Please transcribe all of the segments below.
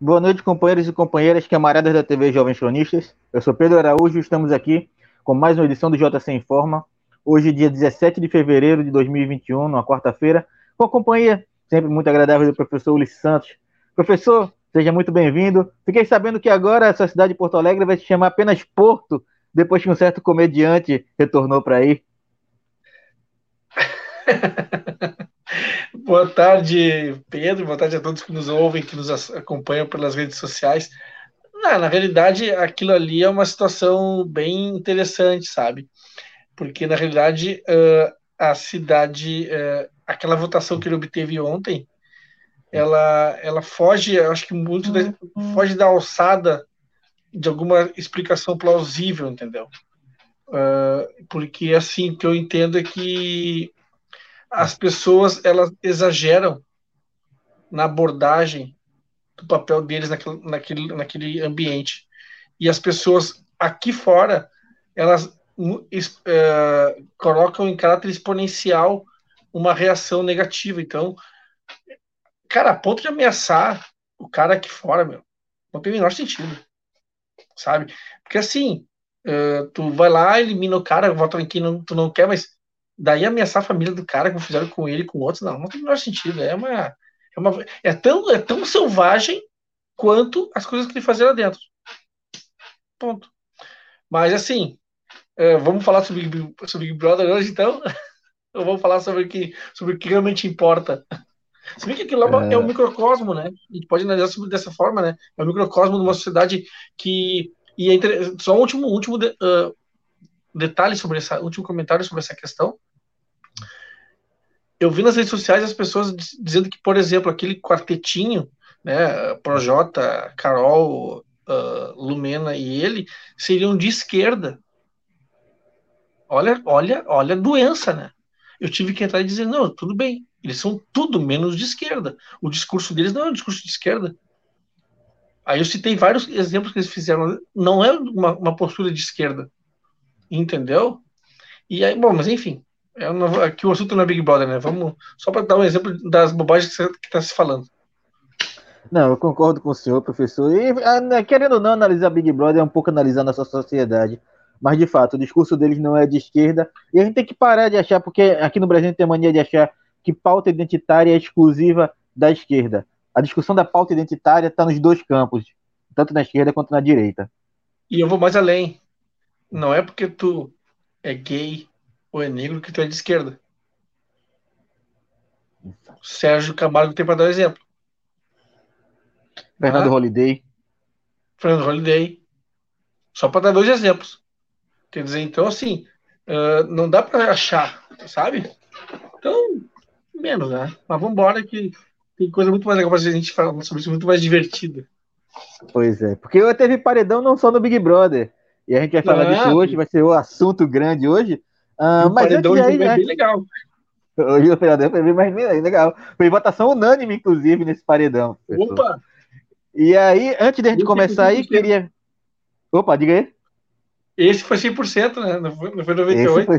Boa noite, companheiros e companheiras, camaradas da TV Jovens Cronistas. Eu sou Pedro Araújo e estamos aqui com mais uma edição do JC Informa. Hoje, dia 17 de fevereiro de 2021, numa quarta-feira, com a companhia sempre muito agradável do professor Ulisses Santos. Professor, seja muito bem-vindo. Fiquei sabendo que agora essa cidade de Porto Alegre vai se chamar apenas Porto, depois que um certo comediante retornou para aí. Boa tarde, Pedro. Boa tarde a todos que nos ouvem, que nos acompanham pelas redes sociais. Não, na realidade, aquilo ali é uma situação bem interessante, sabe? Porque, na realidade, uh, a cidade, uh, aquela votação que ele obteve ontem, ela, ela foge, acho que muito da, foge da alçada de alguma explicação plausível, entendeu? Uh, porque, assim, o que eu entendo é que as pessoas elas exageram na abordagem do papel deles naquele, naquele, naquele ambiente. E as pessoas aqui fora, elas uh, colocam em caráter exponencial uma reação negativa. Então, cara, a ponto de ameaçar o cara aqui fora, meu, não tem o menor sentido. Sabe? Porque assim, uh, tu vai lá, elimina o cara, vota em quem não, tu não quer, mas daí ameaçar a família do cara, como fizeram com ele e com outros, não, não tem o menor sentido. É uma, é uma. É tão, é tão selvagem quanto as coisas que ele fazia lá dentro. Ponto. Mas assim, é, vamos falar sobre, sobre Big Brother hoje, então? Ou vamos falar sobre o que, sobre o que realmente importa? Se bem que aquilo lá é... é um microcosmo, né? A gente pode analisar sobre dessa forma, né? É um microcosmo de uma sociedade que. E é Só um último, último de, uh, detalhe sobre essa. Último comentário sobre essa questão eu vi nas redes sociais as pessoas dizendo que, por exemplo, aquele quartetinho, né, Projota, Carol, uh, Lumena e ele, seriam de esquerda. Olha, olha, olha a doença, né? Eu tive que entrar e dizer, não, tudo bem, eles são tudo menos de esquerda. O discurso deles não é um discurso de esquerda. Aí eu citei vários exemplos que eles fizeram, não é uma, uma postura de esquerda. Entendeu? E aí, bom, mas enfim, é não, aqui o assunto não é Big Brother, né? Vamos só para dar um exemplo das bobagens que está se falando. Não, eu concordo com o senhor, professor. E ah, né, querendo ou não analisar Big Brother é um pouco analisar nossa sociedade. Mas de fato, o discurso deles não é de esquerda. E a gente tem que parar de achar, porque aqui no Brasil tem a mania de achar que pauta identitária é exclusiva da esquerda. A discussão da pauta identitária está nos dois campos, tanto na esquerda quanto na direita. E eu vou mais além. Não é porque tu é gay, ou é negro que tu é de esquerda. Sérgio Camargo tem para dar um exemplo. Fernando ah, Holiday. Fernando Holiday. Só para dar dois exemplos. Quer dizer, então, assim, uh, não dá para achar, sabe? Então, menos, né? Mas vamos embora que tem coisa muito mais legal para a gente falar sobre isso, muito mais divertida. Pois é, porque eu teve paredão não só no Big Brother. E a gente vai falar ah, disso hoje, vai ser o assunto grande hoje. Ah, mas paredão antes de aí, bem legal. Hoje o paredão foi bem mais legal. Foi votação unânime, inclusive, nesse paredão. Professor. Opa! E aí, antes de gente começar aí, queria. Opa, diga aí. Esse foi 100%, né? Não foi, não foi 98%. Esse foi...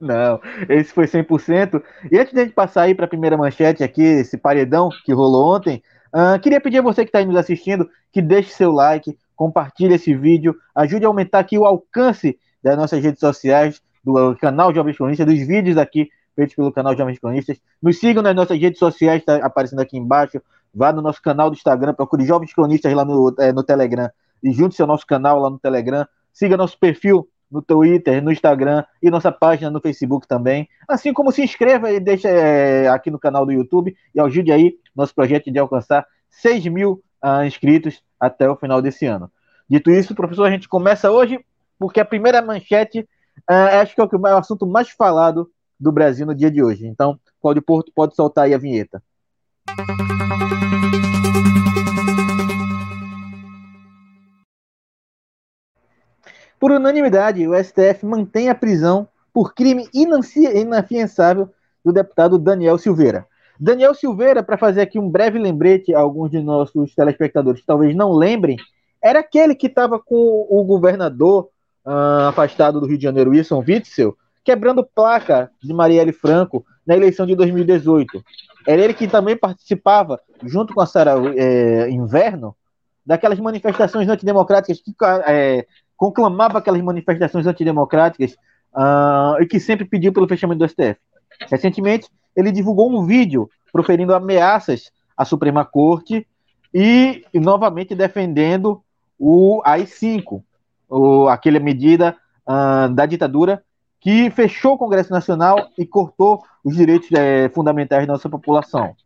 Não, esse foi 100%. E antes de a gente passar aí para a primeira manchete aqui, esse paredão que rolou ontem, uh, queria pedir a você que está aí nos assistindo que deixe seu like, compartilhe esse vídeo, ajude a aumentar aqui o alcance das nossas redes sociais, do canal Jovens Cronistas, dos vídeos aqui feitos pelo canal Jovens Cronistas. Nos sigam nas nossas redes sociais, está aparecendo aqui embaixo. Vá no nosso canal do Instagram, procure Jovens Cronistas lá no, é, no Telegram e junte-se ao nosso canal lá no Telegram. Siga nosso perfil no Twitter, no Instagram e nossa página no Facebook também. Assim como se inscreva e deixe é, aqui no canal do YouTube e ajude aí nosso projeto de alcançar 6 mil uh, inscritos até o final desse ano. Dito isso, professor, a gente começa hoje porque a primeira manchete Uh, acho que é o, que, o assunto mais falado do Brasil no dia de hoje. Então, Cláudio Porto pode soltar aí a vinheta. Por unanimidade, o STF mantém a prisão por crime inafiançável do deputado Daniel Silveira. Daniel Silveira, para fazer aqui um breve lembrete a alguns de nossos telespectadores talvez não lembrem, era aquele que estava com o governador uh, afastado do Rio de Janeiro, Wilson Witzel, quebrando placa de Marielle Franco na eleição de 2018. Era ele que também participava, junto com a Sara é, Inverno, daquelas manifestações antidemocráticas que é, conclamava aquelas manifestações antidemocráticas uh, e que sempre pediu pelo fechamento do STF. Recentemente, ele divulgou um vídeo proferindo ameaças à Suprema Corte e, e novamente defendendo o AI-5, aquela medida uh, da ditadura que fechou o Congresso Nacional e cortou os direitos é, fundamentais da nossa população.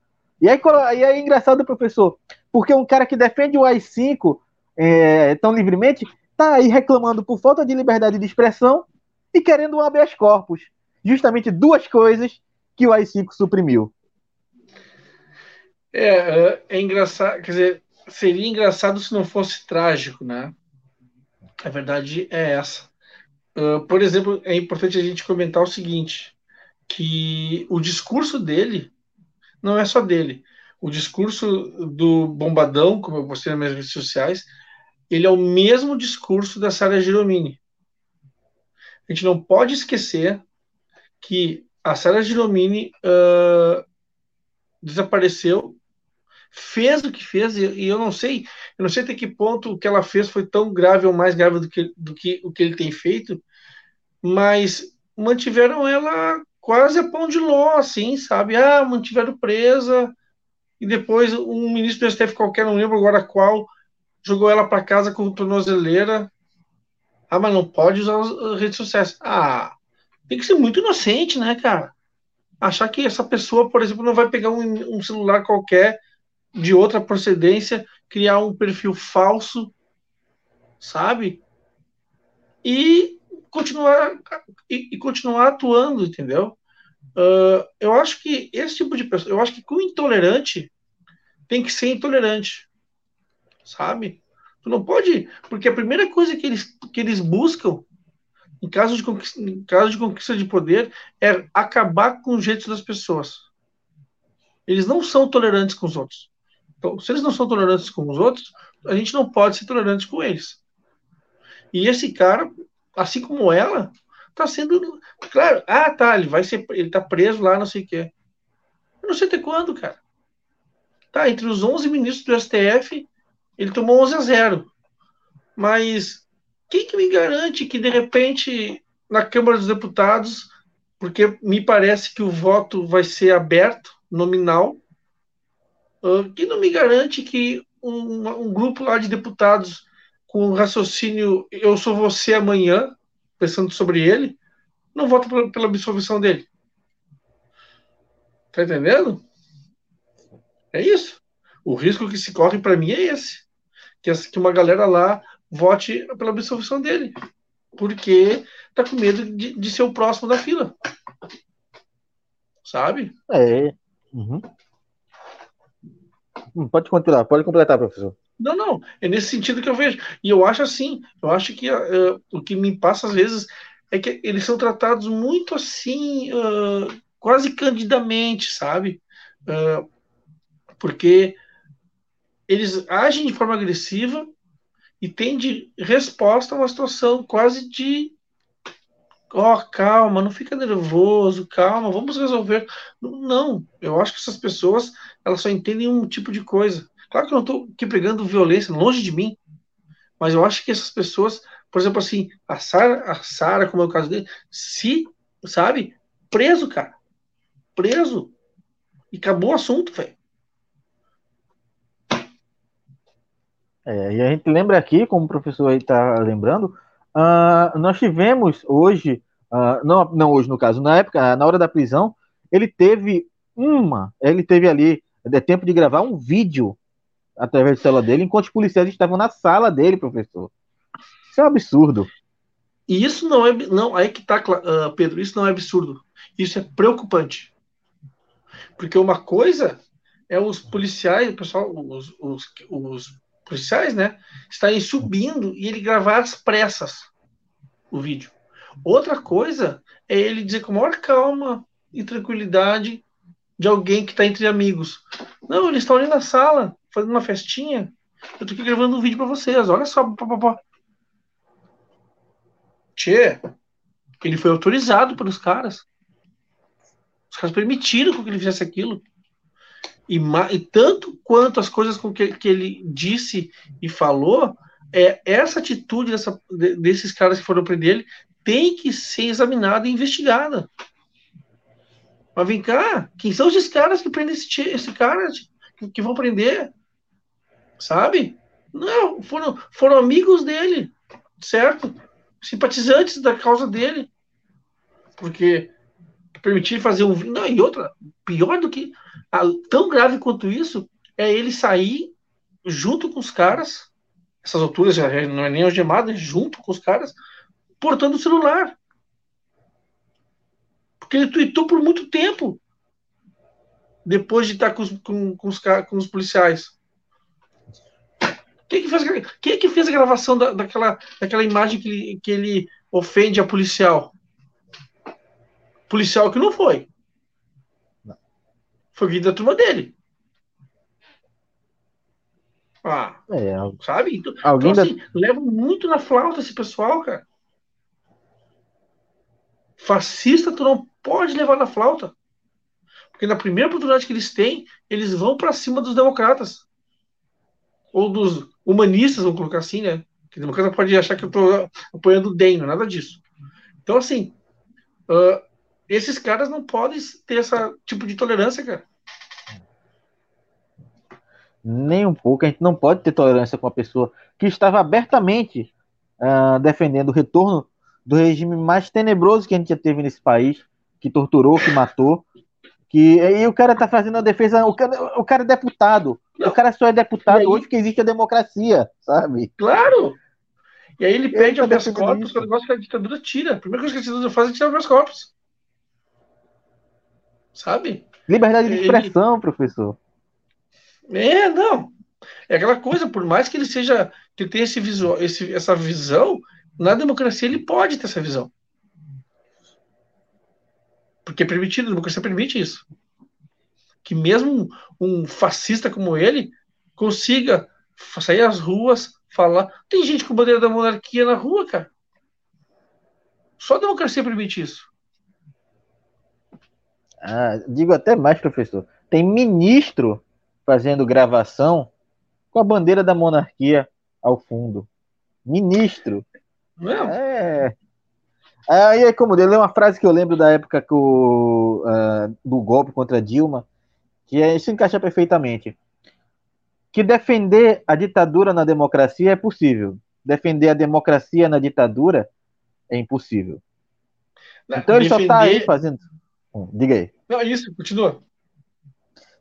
E aí, aí é engraçado, professor, porque um cara que defende o AI-5 é, tão livremente está aí reclamando por falta de liberdade de expressão e querendo um habeas corpus. Justamente duas coisas que o AI-5 suprimiu. É, é engraçado, quer dizer, seria engraçado se não fosse trágico, né? A verdade é essa. Uh, por exemplo, é importante a gente comentar o seguinte, que o discurso dele não é só dele. O discurso do Bombadão, como eu postei nas minhas redes sociais, ele é o mesmo discurso da Sara Giromini. A gente não pode esquecer que a Sara Giromini uh, desapareceu, fez o que fez, e, eu não sei, eu não sei até que ponto o que ela fez foi tão grave ou mais grave do que, do que o que ele tem feito, mas mantiveram ela quase a pão de ló, assim, sabe? Ah, mantiveram presa, e depois um ministro do STF qualquer, não lembro agora qual, jogou ela para casa com tornozeleira. Ah, mas não pode usar as redes sociais. Ah, tem que ser muito inocente, né, cara? Achar que essa pessoa, por exemplo, não vai pegar um, um celular qualquer de outra procedência, criar um perfil falso, sabe? E continuar e, e continuar atuando, entendeu? Uh, eu acho que esse tipo de pessoa, eu acho que com intolerante tem que ser intolerante, sabe? Tu não pode, porque a primeira coisa que eles, que eles buscam em caso, de conquista, em caso de conquista de poder é acabar com os jeitos das pessoas. Eles não são tolerantes com os outros. Então, se eles não são tolerantes com os outros, a gente não pode ser tolerante com eles. E esse cara, assim como ela, tá sendo. Claro, ah, tá, ele vai ser. Ele tá preso lá, não sei o quê. Eu não sei até quando, cara. Tá, entre os 11 ministros do STF, ele tomou 11 a 0. Mas quem que me garante que, de repente, na Câmara dos Deputados, porque me parece que o voto vai ser aberto, nominal, que não me garante que um, um grupo lá de deputados com raciocínio eu sou você amanhã, pensando sobre ele, não vota pela, pela absolvição dele. Tá entendendo? É isso. O risco que se corre para mim é esse. Que, que uma galera lá vote pela absolvição dele. Porque tá com medo de, de ser o próximo da fila. Sabe? É. Uhum. Hum, pode continuar, pode completar, professor. Não, não, é nesse sentido que eu vejo. E eu acho assim, eu acho que uh, o que me passa às vezes é que eles são tratados muito assim, uh, quase candidamente, sabe? Uh, porque eles agem de forma agressiva e têm de resposta a uma situação quase de ó, oh, calma, não fica nervoso, calma, vamos resolver. Não, eu acho que essas pessoas, elas só entendem um tipo de coisa. Claro que eu não estou aqui pregando violência, longe de mim, mas eu acho que essas pessoas, por exemplo, assim, a Sara, a Sara, como é o caso dele, se, sabe, preso, cara, preso, e acabou o assunto, velho. É, e a gente lembra aqui, como o professor aí está lembrando, uh, nós tivemos hoje, uh, não, não hoje no caso, na época, na hora da prisão, ele teve uma, ele teve ali, é tempo de gravar um vídeo através da cela dele, enquanto os policiais estavam na sala dele, professor. Isso é um absurdo. E isso não é, não, aí que tá, uh, Pedro, isso não é absurdo. Isso é preocupante. Porque uma coisa é os policiais, o pessoal, os, os, os policiais, né, estarem subindo e ele gravar às pressas o vídeo. Outra coisa é ele dizer com maior calma e tranquilidade de alguém que está entre amigos. Não, eles estão ali na sala, fazendo uma festinha. Eu tô aqui gravando um vídeo para vocês. Olha só. Pá, pá, pá. Tchê, Ele foi autorizado pelos caras. Os caras permitiram que ele fizesse aquilo. E, e tanto quanto as coisas com que, que ele disse e falou, é essa atitude dessa, desses caras que foram prender ele tem que ser examinada e investigada. Mas vem cá, quem são esses caras que prendem esse, esse cara, que, que vão prender? Sabe? Não, foram, foram amigos dele, certo? Simpatizantes da causa dele. Porque permitir fazer um. Não, e outra, pior do que. Tão grave quanto isso, é ele sair junto com os caras, essas alturas já não é nem algemado, é junto com os caras, portando o celular. Porque ele tweetou por muito tempo. Depois de estar com os, com, com os, com os policiais. Quem que fez, quem que fez a gravação da, daquela, daquela imagem que ele, que ele ofende a policial? Policial que não foi. Não. Foi vídeo da turma dele. Ah, é, sabe? Então, então assim, leva muito na flauta esse pessoal, cara. Fascista tu não pode levar na flauta. Porque na primeira oportunidade que eles têm, eles vão para cima dos democratas. Ou dos humanistas, vamos colocar assim, né? Que democrata pode achar que eu estou apoiando o DEM, nada disso. Então, assim, uh, esses caras não podem ter esse tipo de tolerância, cara. Nem um pouco. A gente não pode ter tolerância com uma pessoa que estava abertamente uh, defendendo o retorno do regime mais tenebroso que a gente já teve nesse país, que torturou, que matou. Que, e o cara tá fazendo a defesa. O cara, o cara é deputado. Não. O cara só é deputado aí, hoje que existe a democracia, sabe? Claro! E aí ele pede tá habeas corpus, que é o negócio que a ditadura tira. A primeira coisa que a ditadura faz é tirar habeas corpus. Sabe? Liberdade de expressão, ele... professor. É, não. É aquela coisa, por mais que ele seja, que tenha esse visual, esse, essa visão, na democracia ele pode ter essa visão. Porque é permitido, a democracia permite isso. Que mesmo um fascista como ele consiga sair às ruas, falar. Tem gente com bandeira da monarquia na rua, cara. Só a democracia permite isso. Ah, digo até mais, professor. Tem ministro fazendo gravação com a bandeira da monarquia ao fundo. Ministro. Não. É. Aí é como dele, uma frase que eu lembro da época que o, uh, do golpe contra Dilma, que é, isso encaixa perfeitamente. Que defender a ditadura na democracia é possível. Defender a democracia na ditadura é impossível. Não, então ele defender... só está aí fazendo. Hum, diga aí. Não, isso, continua.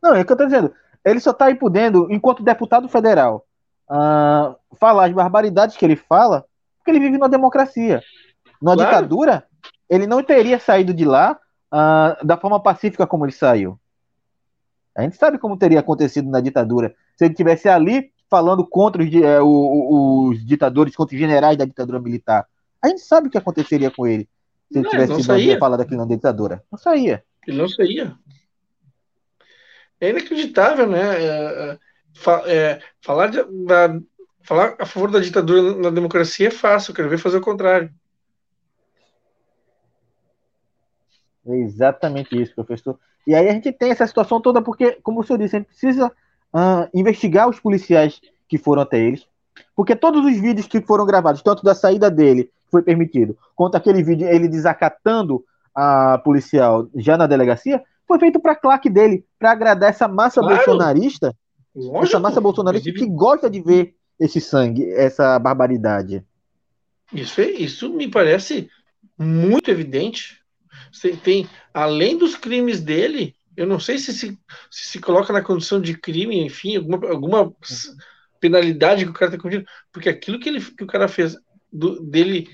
Não, é o que eu estou dizendo. Ele só está aí podendo, enquanto deputado federal, uh, falar as barbaridades que ele fala, porque ele vive numa democracia. Numa claro. ditadura, ele não teria saído de lá uh, da forma pacífica como ele saiu. A gente sabe como teria acontecido na ditadura se ele tivesse ali falando contra os, é, os, os ditadores, contra os generais da ditadura militar. A gente sabe o que aconteceria com ele se ele não, tivesse sido falado aqui na ditadura. Não saía. Ele não saía. É inacreditável, né? É, é, é falar, de, da, falar a favor da ditadura na democracia é fácil, eu quero ver fazer o contrário. É exatamente isso, professor. E aí a gente tem essa situação toda porque, como o senhor disse, a gente precisa uh, investigar os policiais que foram até eles, porque todos os vídeos que foram gravados, tanto da saída dele, que foi permitido, quanto aquele vídeo ele desacatando a policial já na delegacia, foi feito para claque dele, para agradar essa massa claro. bolsonarista, Lógico. essa massa bolsonarista que gosta de ver esse sangue, essa barbaridade. Isso, é, isso me parece muito evidente. Você tem, além dos crimes dele, eu não sei se se, se, se coloca na condição de crime, enfim, alguma, alguma penalidade que o cara está cometido, porque aquilo que, ele, que o cara fez do, dele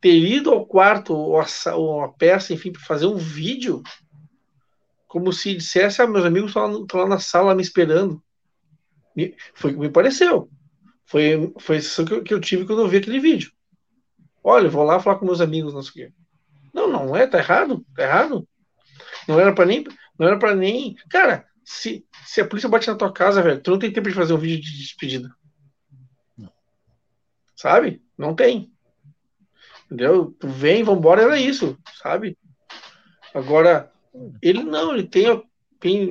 ter ido ao quarto ou a, ou a peça, enfim, para fazer um vídeo, como se dissesse: ah, meus amigos estão lá, lá, na sala me esperando. Me, foi o que me pareceu. Foi, foi isso que eu, que eu tive quando eu vi aquele vídeo. Olha, vou lá falar com meus amigos, não sei o quê. Não, não é, tá errado, tá errado. Não era para nem, não era para nem. Cara, se, se a polícia bate na tua casa, velho, tu não tem tempo de fazer um vídeo de despedida. Sabe? Não tem. Entendeu? Tu vem, vambora, era isso, sabe? Agora, ele não, ele tem, tem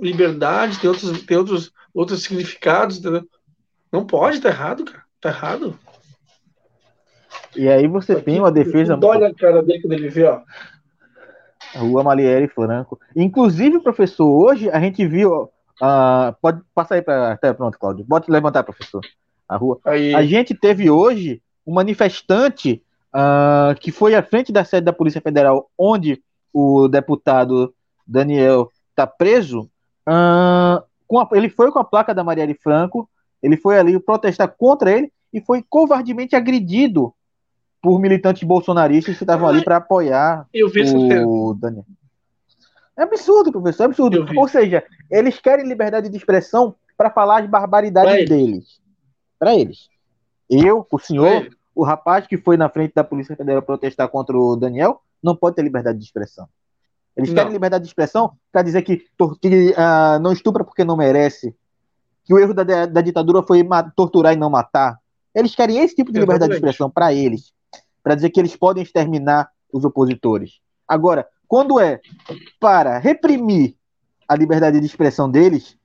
liberdade, tem outros, tem outros, outros significados, entendeu? Não pode, tá errado, cara. Tá errado. E aí você Aqui, tem uma defesa. Olha a cara dele quando ele vê, ó. A Rua Malieri Franco. Inclusive, professor, hoje a gente viu. Uh, pode passar aí para. Até pronto, Cláudio. Pode levantar, professor. A rua. Aí. A gente teve hoje um manifestante uh, que foi à frente da sede da Polícia Federal, onde o deputado Daniel está preso. Uh, a, ele foi com a placa da Marielle Franco, ele foi ali protestar contra ele e foi covardemente agredido por militantes bolsonaristas que estavam ali para apoiar o Daniel. É absurdo, professor, é absurdo. Ou seja, eles querem liberdade de expressão para falar as barbaridades deles. Para eles. Eu, o senhor, o rapaz que foi na frente da Polícia Federal protestar contra o Daniel, não pode ter liberdade de expressão. Eles não. querem liberdade de expressão para dizer que, que uh, não estupra porque não merece, que o erro da, da ditadura foi torturar e não matar. Eles querem esse tipo de liberdade de expressão para eles, para dizer que eles podem exterminar os opositores. Agora, quando é para reprimir a liberdade de expressão deles,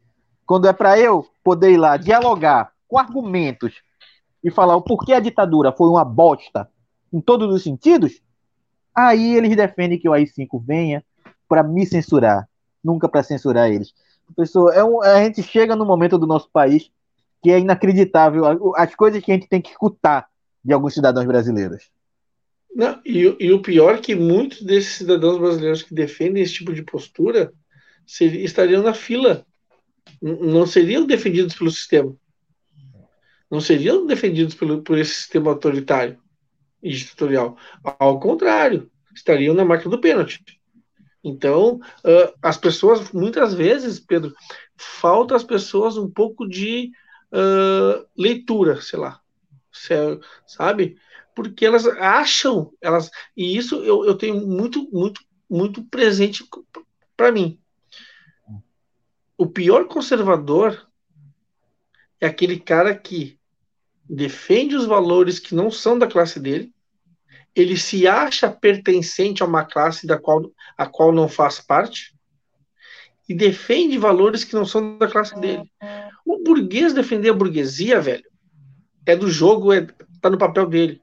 quando é para eu poder ir lá dialogar com argumentos e falar o porquê a ditadura foi uma bosta em todos os sentidos, aí eles defendem que o AI-5 venha para me censurar, nunca para censurar eles. Professor, é um, a gente chega no momento do nosso país que é inacreditável as coisas que a gente tem que escutar de alguns cidadãos brasileiros. Não, e, e o pior é que muitos desses cidadãos brasileiros que defendem esse tipo de postura ser, estariam na fila, não seriam defendidos pelo sistema não seriam defendidos pelo, por esse sistema autoritário e ditatorial. Ao contrário, estariam na máquina do pênalti. Então, uh, as pessoas, muitas vezes, Pedro, falta às pessoas um pouco de uh, leitura, sei lá, sabe? Porque elas acham, elas e isso eu, eu tenho muito, muito, muito presente para mim. O pior conservador é aquele cara que defende os valores que não são da classe dele, ele se acha pertencente a uma classe da qual, a qual não faz parte, e defende valores que não são da classe dele. O burguês defender a burguesia, velho, é do jogo, é, tá no papel dele.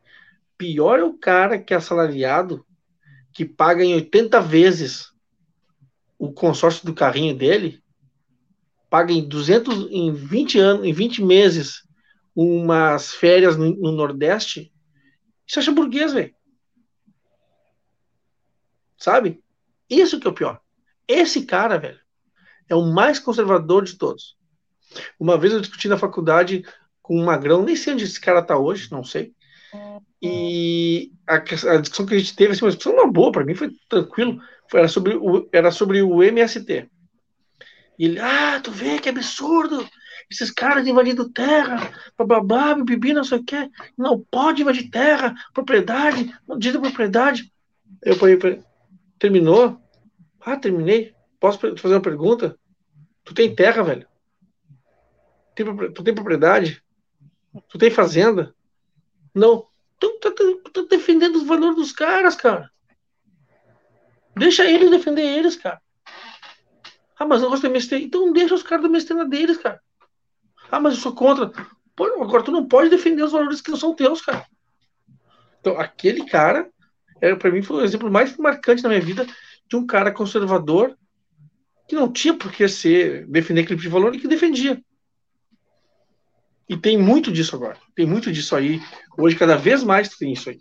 Pior é o cara que é assalariado, que paga em 80 vezes o consórcio do carrinho dele, paga em 200, em 20 anos, em 20 meses umas férias no, no Nordeste, você acha burguês, velho. Sabe? Isso que é o pior. Esse cara, velho, é o mais conservador de todos. Uma vez eu discuti na faculdade com um magrão, nem sei onde esse cara tá hoje, não sei. E a, a discussão que a gente teve, assim, uma discussão uma boa, para mim foi tranquilo, foi, era, sobre o, era sobre o MST. E ele, ah, tu vê que absurdo, esses caras invadindo terra, bababá, bibi, não sei o que, não pode invadir terra, propriedade, não diz propriedade. Eu falei, terminou? Ah, terminei. Posso fazer uma pergunta? Tu tem terra, velho? Tu tem propriedade? Tu tem fazenda? Não. Tu tá, tá, tá defendendo os valores dos caras, cara. Deixa eles defender eles, cara. Ah, mas eu gosto de MST. Então deixa os caras do MST na deles, cara. Ah, mas eu sou contra. Pô, agora tu não pode defender os valores que não são teus, cara. Então, aquele cara, era para mim, foi o exemplo mais marcante na minha vida de um cara conservador que não tinha por que ser, defender aquele tipo de valor e que defendia. E tem muito disso agora. Tem muito disso aí. Hoje, cada vez mais tem isso aí.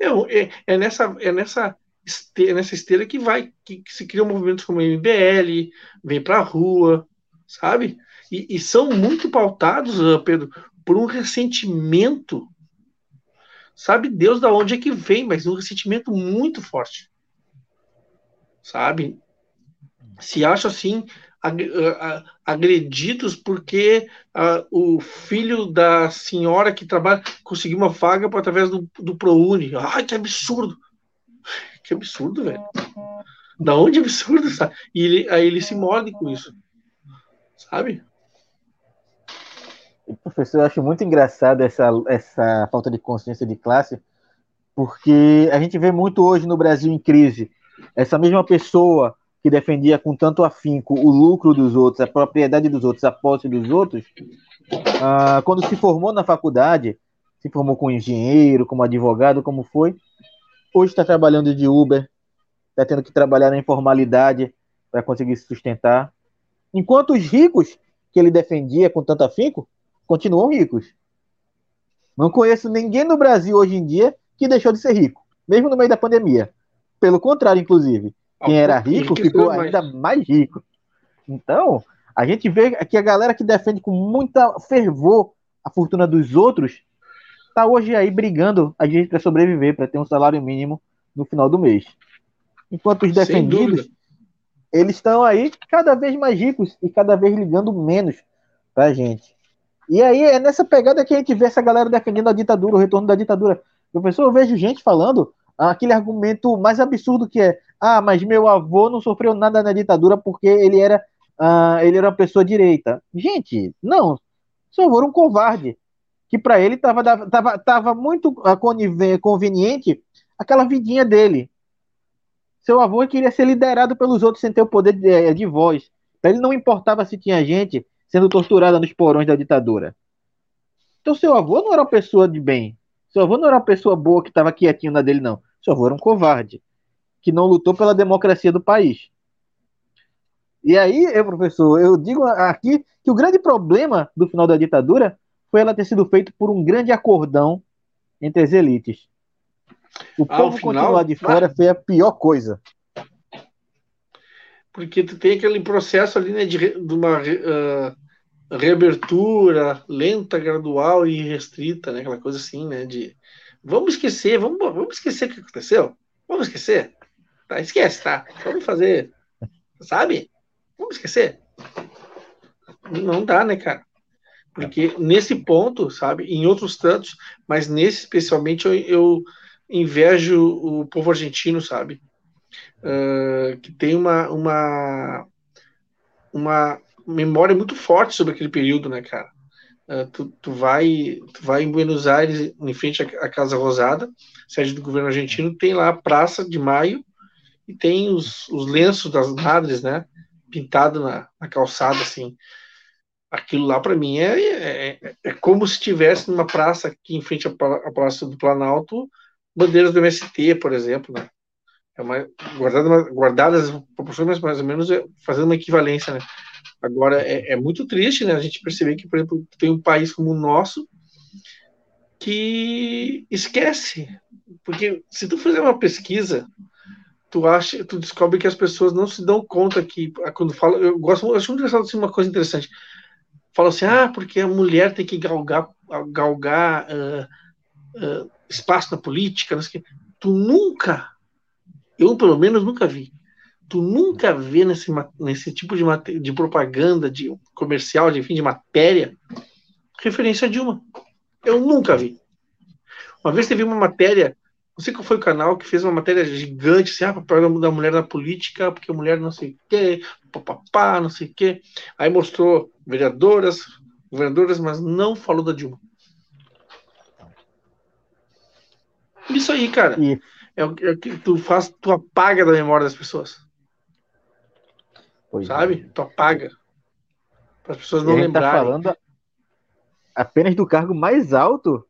É, é, é nessa, é nessa, esteira, nessa esteira que vai, que, que se criam movimentos como o MBL, vem pra rua, sabe? E, e são muito pautados, ah, Pedro, por um ressentimento. Sabe Deus da onde é que vem, mas um ressentimento muito forte. Sabe? Se acham assim agredidos porque uh, o filho da senhora que trabalha conseguiu uma vaga através do, do ProUni. Ai, que absurdo! Que absurdo, velho. Da onde é absurdo, sabe? E ele, aí ele se morde com isso. Sabe? Professor, eu acho muito engraçado essa, essa falta de consciência de classe, Porque a gente vê muito hoje no Brasil em crise essa mesma pessoa que defendia com tanto afinco o lucro dos outros, a propriedade dos outros, a posse dos outros, ah, quando se formou na faculdade, se formou como engenheiro, como advogado, como foi, hoje está trabalhando de Uber, está tendo que trabalhar na informalidade para conseguir se sustentar. Enquanto os ricos que ele defendia com tanto afinco continuam ricos. Não conheço ninguém no Brasil hoje em dia que deixou de ser rico, mesmo no meio da pandemia. Pelo contrário, inclusive, quem era rico ficou ainda mais rico. Então, a gente vê que a galera que defende com muita fervor a fortuna dos outros está hoje aí brigando a gente para sobreviver, para ter um salário mínimo no final do mês. Enquanto os defendidos, eles estão aí cada vez mais ricos e cada vez ligando menos para a gente. E aí é nessa pegada que a gente vê essa galera defendendo a ditadura, o retorno da ditadura. Professor, eu vejo gente falando aquele argumento mais absurdo que é: ah, mas meu avô não sofreu nada na ditadura porque ele era, uh, ele era uma pessoa direita. Gente, não. Seu avô era um covarde. Que para ele estava tava, tava muito ah, conveniente aquela vidinha dele. Seu avô queria ser liderado pelos outros sem ter o poder de, eh, de voz. Para ele não importava se tinha gente sendo torturada nos porões da ditadura. Então seu avô não era uma pessoa de bem. Seu avô não era uma pessoa boa que estava quietinho na dele, não. Seu avô era um covarde, que não lutou pela democracia do país. E aí, eu, professor, eu digo aqui que o grande problema do final da ditadura foi ela ter sido feito por um grande acordão entre as elites. O ah, povo final, continuar de fora ah, foi a pior coisa. Porque tu tem aquele processo ali, né, de, de uma uh, reabertura lenta, gradual e restrita, né? Aquela coisa assim, né? De vamos esquecer, vamos, vamos esquecer o que aconteceu. Vamos esquecer. Tá, esquece, tá? Vamos fazer, sabe? Vamos esquecer. Não dá, né, cara? Porque nesse ponto, sabe, em outros tantos, mas nesse especialmente eu, eu invejo o povo argentino, sabe? Uh, que tem uma, uma, uma memória muito forte sobre aquele período, né, cara? Uh, tu, tu, vai, tu vai em Buenos Aires, em frente à, Casa Rosada, sede do governo argentino, tem lá a Praça de Maio e tem os, os lenços das madres, né? Pintado na, na calçada, assim. Aquilo lá, para mim, é, é, é, como se estivesse numa praça aqui em frente à, Praça do Planalto, bandeiras do MST, por exemplo, né? É uma, guardada, guardadas proporções mais ou menos é, fazendo uma equivalência, né? Agora, é, é, muito triste, né? A gente perceber que, por exemplo, tem um país como o nosso que esquece. Porque se tu fizer uma pesquisa, tu acha, tu descobre que as pessoas não se dão conta que quando fala, eu gosto, eu acho muito engraçado assim, uma coisa interessante. Fala assim, ah, porque a mulher tem que galgar, galgar uh, uh, espaço na política, Tu nunca, eu pelo menos nunca vi tu nunca vê nesse, nesse tipo de, de propaganda, de comercial, de, enfim, de matéria, referência a Dilma. Eu nunca vi. Uma vez teve uma matéria, não sei qual foi o canal, que fez uma matéria gigante, assim, ah, para da mulher na política, porque a mulher não sei o quê, papapá, não sei o quê. Aí mostrou vereadoras, governadoras, mas não falou da Dilma. Isso aí, cara. E... É o que tu faz, tu apaga da memória das pessoas. Pois sabe? É. Tu apaga. Para as pessoas não tá lembrarem. Tá falando apenas do cargo mais alto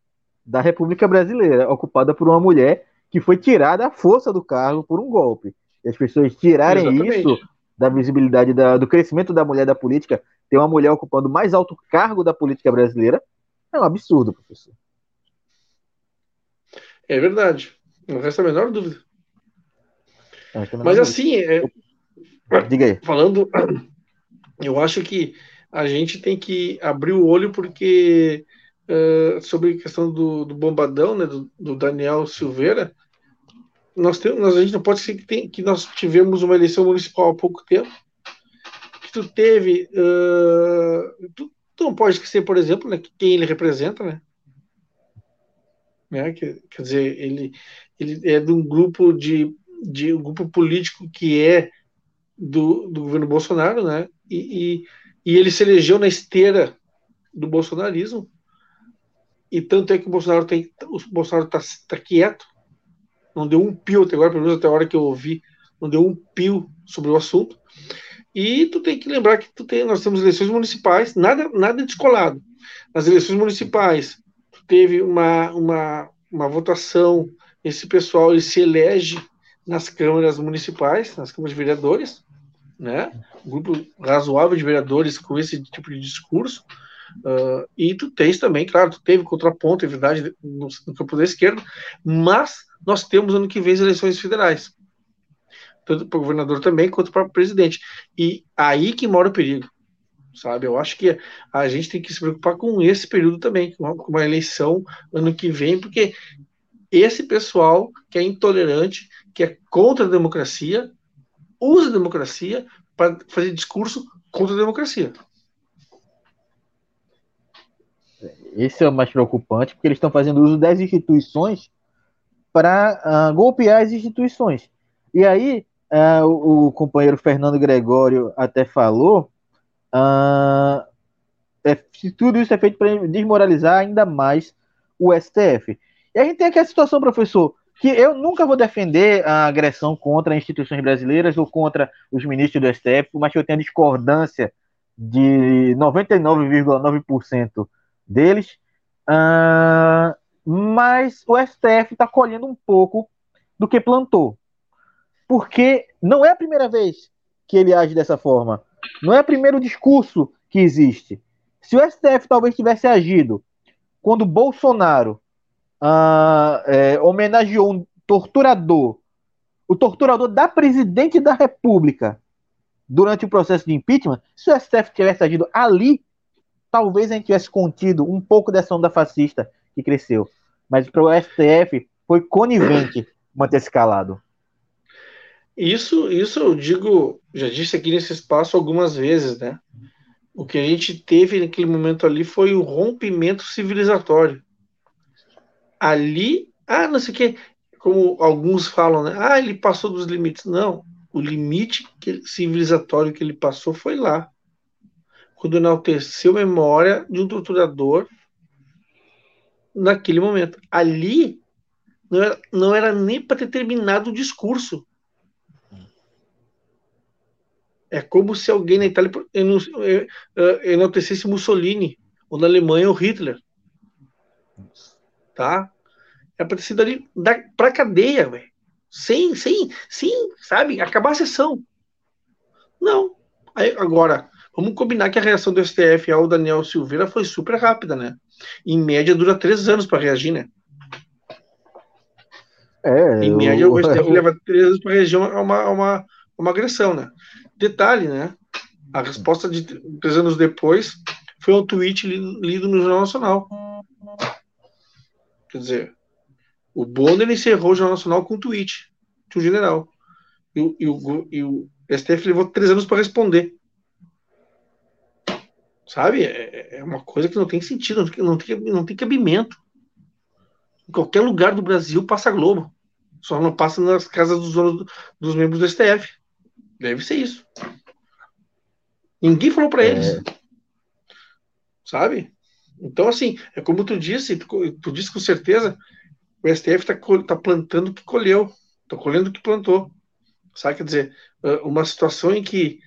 da República Brasileira, ocupada por uma mulher que foi tirada à força do cargo por um golpe. E as pessoas tirarem Exatamente. isso da visibilidade da, do crescimento da mulher da política, ter uma mulher ocupando o mais alto cargo da política brasileira, é um absurdo, professor. É verdade. Não resta a menor dúvida. Mas assim, é, Diga aí. Falando, eu acho que a gente tem que abrir o olho porque uh, sobre a questão do, do bombadão, né, do, do, Daniel Silveira, nós temos, a gente não pode ser que, tem, que nós tivemos uma eleição municipal há pouco tempo, que tu teve, uh, tu, tu, não pode esquecer, por exemplo, né, quem ele representa, né? né? Quer, quer dizer, ele, ele é de um grupo de, de um grupo político que é do, do governo Bolsonaro, né? E, e, e, ele se elegeu na esteira do bolsonarismo. E tanto é que o Bolsonaro tem, o Bolsonaro está tá quieto, não deu um pio até agora, pelo menos até a hora que eu ouvi, não deu um pio sobre o assunto. E tu tem que lembrar que tu tem, nós temos eleições municipais, nada, nada descolado. Nas eleições municipais, teve uma, uma, uma votação, esse pessoal ele se elege nas câmaras municipais, nas câmaras de vereadores, né? Um grupo razoável de vereadores com esse tipo de discurso. Uh, e tu tens também, claro, tu teve contraponto, é verdade, no, no campo da esquerda, mas nós temos ano que vem as eleições federais tanto para o governador também, quanto para o presidente. E aí que mora o perigo, sabe? Eu acho que a gente tem que se preocupar com esse período também, com uma eleição ano que vem, porque esse pessoal que é intolerante, que é contra a democracia, usa a democracia para fazer discurso contra a democracia. Esse é o mais preocupante, porque eles estão fazendo uso das instituições para uh, golpear as instituições. E aí, uh, o, o, companheiro Fernando Gregório até falou, uh, é, tudo isso é feito para desmoralizar ainda mais o STF. E a gente tem aqui a situação, professor, que eu nunca vou defender a agressão contra instituições brasileiras ou contra os ministros do STF, mas que eu tenho discordância de 99,9% deles. Uh, mas o STF está colhendo um pouco do que plantou porque não é a primeira vez que ele age dessa forma. Não é o primeiro discurso que existe. Se o STF talvez tivesse agido quando Bolsonaro ah, é, homenageou um torturador, o torturador da presidente da República, durante o processo de impeachment, se o STF tivesse agido ali, talvez a gente tivesse contido um pouco dessa onda fascista que cresceu. Mas para o STF foi conivente manter se calado. Isso, isso eu digo, já disse aqui nesse espaço algumas vezes, né? O que a gente teve naquele momento ali foi o rompimento civilizatório. Ali, ah, não sei o que, como alguns falam, né? Ah, ele passou dos limites. Não, o limite civilizatório que ele passou foi lá. Quando enalteceu a memória de um torturador naquele momento. Ali não era, não era nem para ter terminado o discurso. É como se alguém na Itália enaltecesse Mussolini, ou na Alemanha o Hitler. Tá? É para ter sido ali para cadeia, velho. Sem, sem, sem, sabe, acabar a sessão. Não. Aí, agora, vamos combinar que a reação do STF ao Daniel Silveira foi super rápida, né? Em média, dura três anos para reagir, né? É, em média, eu... o STF leva três anos para reagir a uma, a uma, uma agressão, né? Detalhe, né? A resposta de três anos depois foi um tweet lido no Jornal Nacional. Quer dizer, o Bonner encerrou o Jornal Nacional com um tweet de um general. E, e, o, e o STF levou três anos para responder. Sabe? É, é, uma coisa que não tem sentido, não tem, não tem, não tem cabimento. Em qualquer lugar do Brasil passa Globo. Só não passa nas casas dos, dos membros do STF. Deve ser isso. Ninguém falou para é. eles. Sabe? Então, assim, é como tu disse, tu, tu disse com certeza, o STF está tá plantando o que colheu, está colhendo o que plantou. Sabe? Quer dizer, uma situação em que,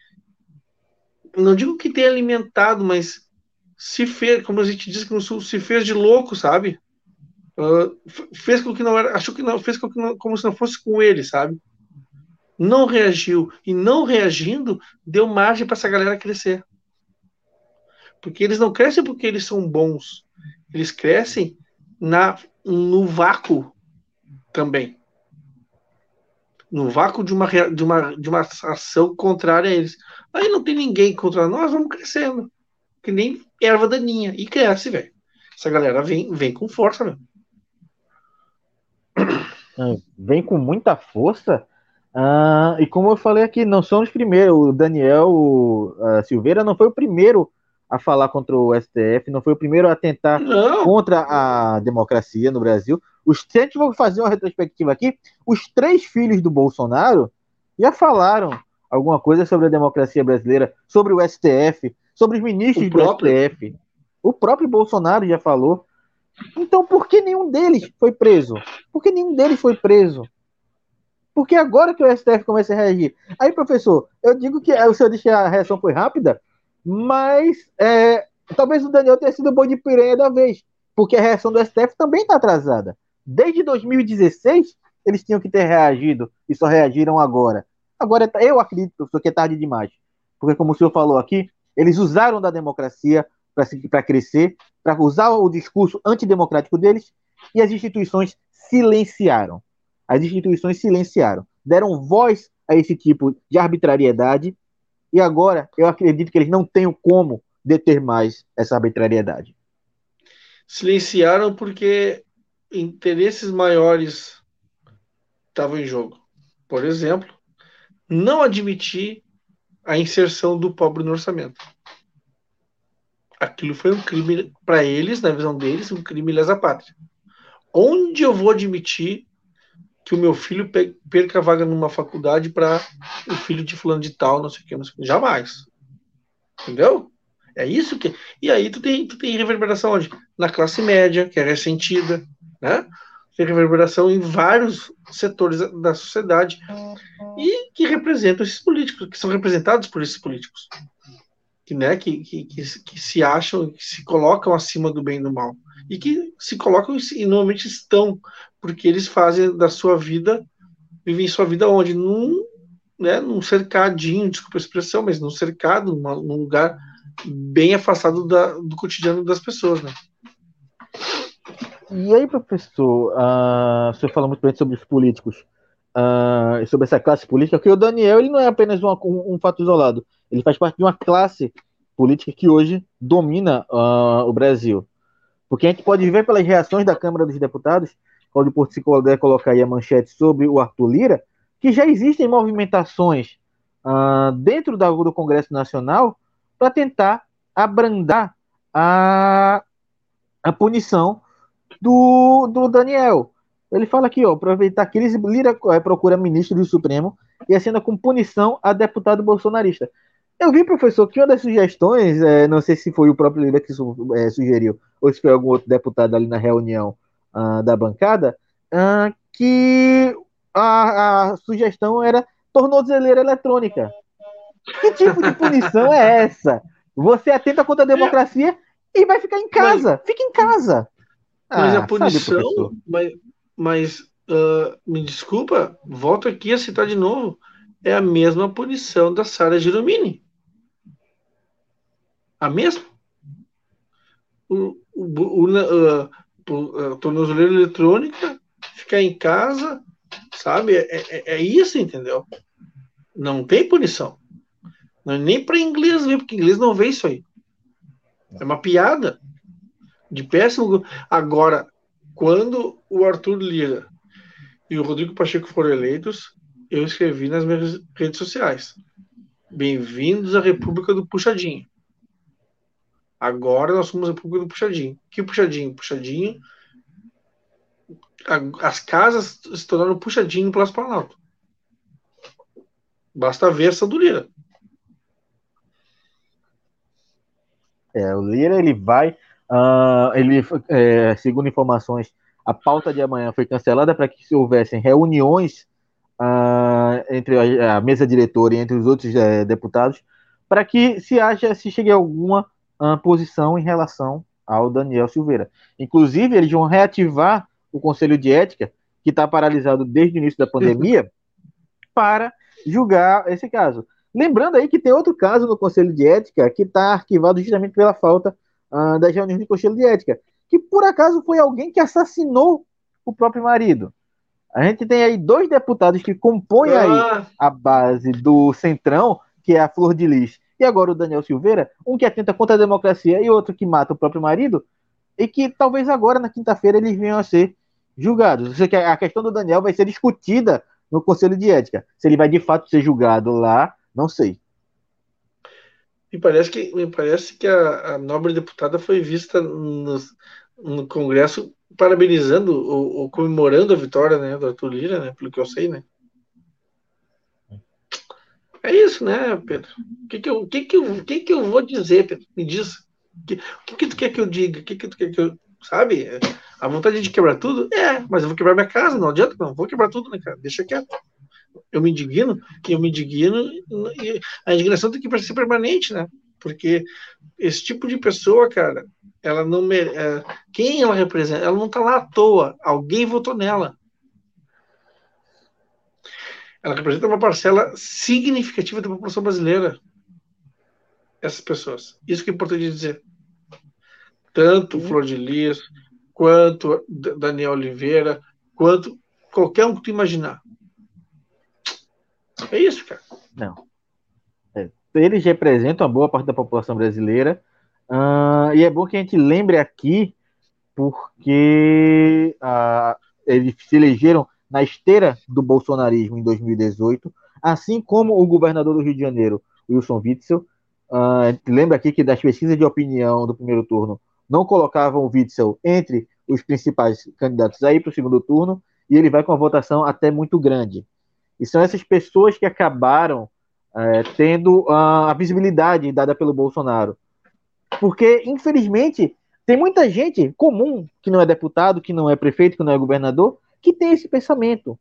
não digo que tenha alimentado, mas se fez, como a gente diz que no Sul, se fez de louco, sabe? Uh, fez com que não era, achou que não, fez com que não, como se não fosse com ele, sabe? não reagiu e não reagindo deu margem para essa galera crescer. Porque eles não crescem porque eles são bons, eles crescem na no vácuo também. No vácuo de uma, de uma, de uma ação contrária a eles. Aí não tem ninguém contra nós, vamos crescendo. Que nem erva daninha. E cresce, velho. Essa galera vem, vem com força, velho. Vem com muita força ah, e como eu falei aqui, não são os primeiros. O Daniel uh, Silveira não foi o primeiro a falar contra o STF, não foi o primeiro a tentar não. contra a democracia no Brasil. Os, se a gente for fazer uma retrospectiva aqui, os três filhos do Bolsonaro já falaram alguma coisa sobre a democracia brasileira, sobre o STF, sobre os ministros o do próprio... STF. O próprio Bolsonaro já falou. Então, por que nenhum deles foi preso? Por que nenhum deles foi preso? Porque agora que o STF começa a reagir. Aí, professor, eu digo que o senhor disse que a reação foi rápida, mas é, talvez o Daniel tenha sido o boi de piranha da vez, porque a reação do STF também está atrasada. Desde 2016, eles tinham que ter reagido e só reagiram agora. Agora, eu acredito, que é tarde demais. Porque, como o senhor falou aqui, eles usaram da democracia para crescer, para usar o discurso antidemocrático deles, e as instituições silenciaram. As instituições silenciaram, deram voz a esse tipo de arbitrariedade, e agora eu acredito que eles não tenham como deter mais essa arbitrariedade. Silenciaram porque interesses maiores estavam em jogo. Por exemplo, não admitir a inserção do pobre no orçamento. Aquilo foi um crime para eles, na visão deles, um crime lesa pátria. Onde eu vou admitir que o meu filho perca a vaga numa faculdade para o filho de fulano de tal, não sei o que, não sei o que. Jamais. Entendeu? É isso que. E aí tu tem, tu tem reverberação onde? Na classe média, que é ressentida, né? Tem reverberação em vários setores da sociedade e que representam esses políticos, que são representados por esses políticos. Que, né, que, que, que, se acham, que se colocam acima do bem e do mal e que se colocam e normalmente estão, porque eles fazem da sua vida, vivem sua vida onde? Num, né, num cercadinho, desculpa a expressão, mas num cercado, num lugar bem afastado da, do cotidiano das pessoas, né? E aí, professor, uh, o senhor fala muito bem sobre os políticos, uh, sobre essa classe política, que o Daniel ele não é apenas uma, um, um, fato isolado, ele faz parte de uma classe política que hoje domina uh, o Brasil. Porque a gente pode ver pelas reações da Câmara dos Deputados, quando por se puder colocar aí a manchete sobre o Arthur Lira, que já existem movimentações uh, dentro da, do Congresso Nacional para tentar abrandar a, a punição do, do Daniel. Ele fala aqui, ó, aproveitar que Lira é, procura ministro do Supremo e assina com punição a deputado bolsonarista. Eu vi, professor, que uma das sugestões, é, não sei se foi o próprio Lira que é, sugeriu, ou se foi algum outro deputado ali na reunião uh, da bancada, uh, que a, a, sugestão era tornozeleira eletrônica. Que tipo de punição é essa? Você atenta contra a democracia e vai ficar em casa. Fica em casa. Mas ah, a punição, sabe, mas, mas uh, me desculpa, volto aqui a citar de novo, é a mesma punição da Sara Giromini a mesma. O, o, o, uh, o tornozeleira eletrônica, ficar em casa, sabe? É, é, é, isso, entendeu? Não tem punição. Não é nem para inglês ver, porque inglês não vê isso aí. É uma piada de péssimo. Agora, quando o Arthur Lira e o Rodrigo Pacheco foram eleitos, eu escrevi nas minhas redes sociais. Bem-vindos à República do Puxadinho. Agora nós somos a República do Puxadinho. Que puxadinho? Puxadinho. As casas se tornaram puxadinho Palácio Planalto. Basta ver essa do Lira. É, o Lira ele vai. Uh, ele, é, segundo informações, a pauta de amanhã foi cancelada para que se houvessem reuniões uh, entre a, mesa diretora e entre os outros é, deputados, para que se haja, se chegue a alguma a posição em relação ao Daniel Silveira. Inclusive, eles vão reativar o Conselho de Ética, que está paralisado desde o início da pandemia, para julgar esse caso. Lembrando aí que tem outro caso no Conselho de Ética que está arquivado justamente pela falta uh, das reuniões do Conselho de Ética, que por acaso foi alguém que assassinou o próprio marido. A gente tem aí dois deputados que compõem ah. aí a base do Centrão, que é a Flor de Lis e agora o Daniel Silveira, um que atenta contra a democracia e outro que mata o próprio marido, e que talvez agora, na quinta-feira, eles venham a ser julgados. A questão do Daniel vai ser discutida no Conselho de Ética. Se ele vai de fato ser julgado lá, não sei. Me parece que, parece que a, a nobre deputada foi vista no, Congresso parabenizando ou, ou, comemorando a vitória né, do Arthur Lira, né, pelo que eu sei, né? É isso, né, Pedro? O que, que, eu, que, que, eu, que, que eu vou dizer, Pedro? Me diz. O que, que, que tu quer que eu diga? O que, que tu quer que eu. Sabe? A vontade de quebrar tudo? É, mas eu vou quebrar minha casa, não adianta, não. Vou quebrar tudo, né, cara? Deixa quieto. Eu me indigno, que eu me indigno, e a indignação tem que ser permanente, né? Porque esse tipo de pessoa, cara, ela não mere... É, quem ela representa? Ela não tá lá à toa. Alguém votou nela. Ela representa uma parcela significativa da população brasileira. Essas pessoas. Isso que é importante dizer. Tanto Flor de Lis, quanto Daniel Oliveira, quanto qualquer um que tu imaginar. É isso, cara. Não. É, eles representam a boa parte da população brasileira. Uh, e é bom que a gente lembre aqui, porque uh, eles se elegeram na esteira do bolsonarismo em 2018, assim como o governador do Rio de Janeiro, Wilson Witzel. Uh, lembra aqui que das pesquisas de opinião do primeiro turno não colocavam o Witzel entre os principais candidatos aí para o segundo turno, e ele vai com uma votação até muito grande. E são essas pessoas que acabaram é, tendo a, a visibilidade dada pelo Bolsonaro. Porque, infelizmente, tem muita gente comum, que não é deputado, que não é prefeito, que não é governador, que tem esse pensamento.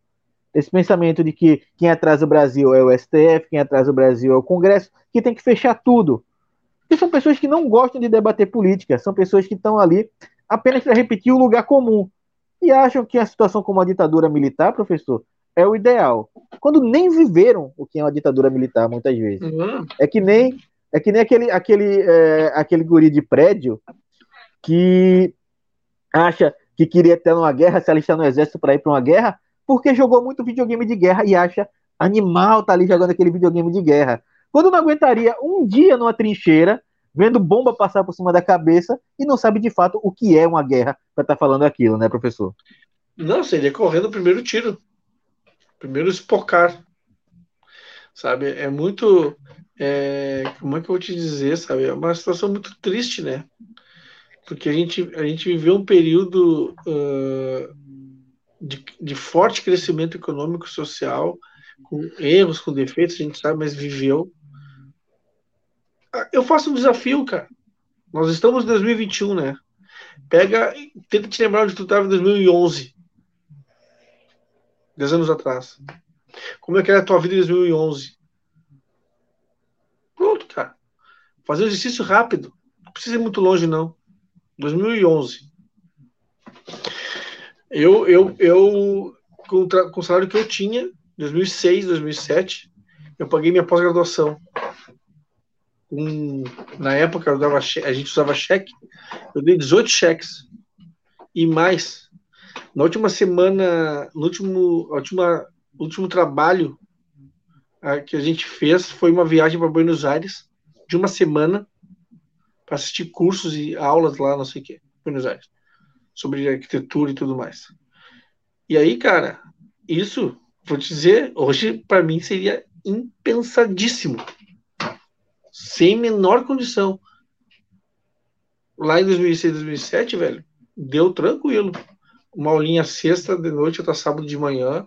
Esse pensamento de que quem atrasa o Brasil é o STF, quem atrasa o Brasil é o Congresso, que tem que fechar tudo. E são pessoas que não gostam de debater política, são pessoas que estão ali apenas para repetir o lugar comum. E acham que a situação como a ditadura militar, professor, é o ideal. Quando nem viveram o que é uma ditadura militar, muitas vezes. Uhum. É que nem é que nem aquele, aquele, é, aquele guri de prédio que acha que queria ter uma guerra, se alistar no exército para ir para uma guerra, porque jogou muito videogame de guerra e acha animal tá ali jogando aquele videogame de guerra. Quando não aguentaria um dia numa trincheira, vendo bomba passar por cima da cabeça e não sabe de fato o que é uma guerra para estar tá falando aquilo, né, professor? Não, seria correndo o primeiro tiro. Primeiro espocar. Sabe? É muito. É, como é que eu vou te dizer, sabe? É uma situação muito triste, né? Porque a gente, a gente viveu um período uh, de, de forte crescimento econômico social, com erros, com defeitos, a gente sabe, mas viveu. Eu faço um desafio, cara. Nós estamos em 2021, né? Pega, tenta te lembrar onde tu estava em 2011. 10 anos atrás. Como é que era a tua vida em 2011? Pronto, cara. Fazer um exercício rápido. Não precisa ir muito longe, não. 2011. Eu, eu, eu com, com o salário que eu tinha, 2006, 2007, eu paguei minha pós-graduação. Um, na época dava, a gente usava cheque, eu dei 18 cheques e mais. Na última semana, no último, última, último trabalho a, que a gente fez foi uma viagem para Buenos Aires de uma semana para assistir cursos e aulas lá, não sei o que, Buenos Aires, sobre arquitetura e tudo mais. E aí, cara, isso, vou te dizer, hoje para mim seria impensadíssimo, sem menor condição. Lá em 2006, 2007, velho, deu tranquilo. Uma aulinha sexta de noite, outra sábado de manhã,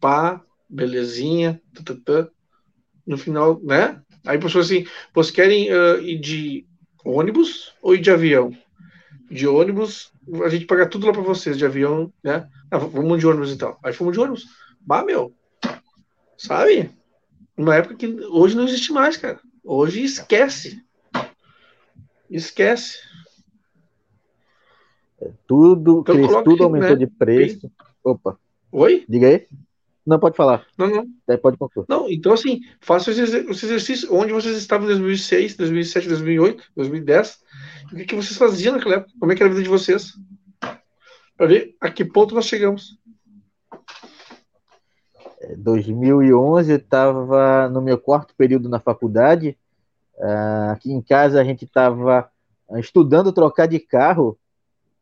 pá, belezinha, tatatã. no final, né? Aí pessoas assim, vocês querem uh, ir de ônibus ou ir de avião? De ônibus, a gente paga tudo lá para vocês, de avião, né? Ah, vamos de ônibus então. Aí fomos de ônibus. Bah, meu. Sabe? Uma época que hoje não existe mais, cara. Hoje esquece. Esquece. Tudo, então, tudo aumentou né? de preço. Opa. Oi? Diga aí. Não, pode falar. Não, não. É, pode concluir. Não, então assim, faça esse exercício onde vocês estavam em 2006, 2007, 2008, 2010. O que, que vocês faziam naquela época? Como é que era a vida de vocês? Para ver a que ponto nós chegamos. 2011 é, eu estava no meu quarto período na faculdade. Uh, aqui em casa a gente estava estudando trocar de carro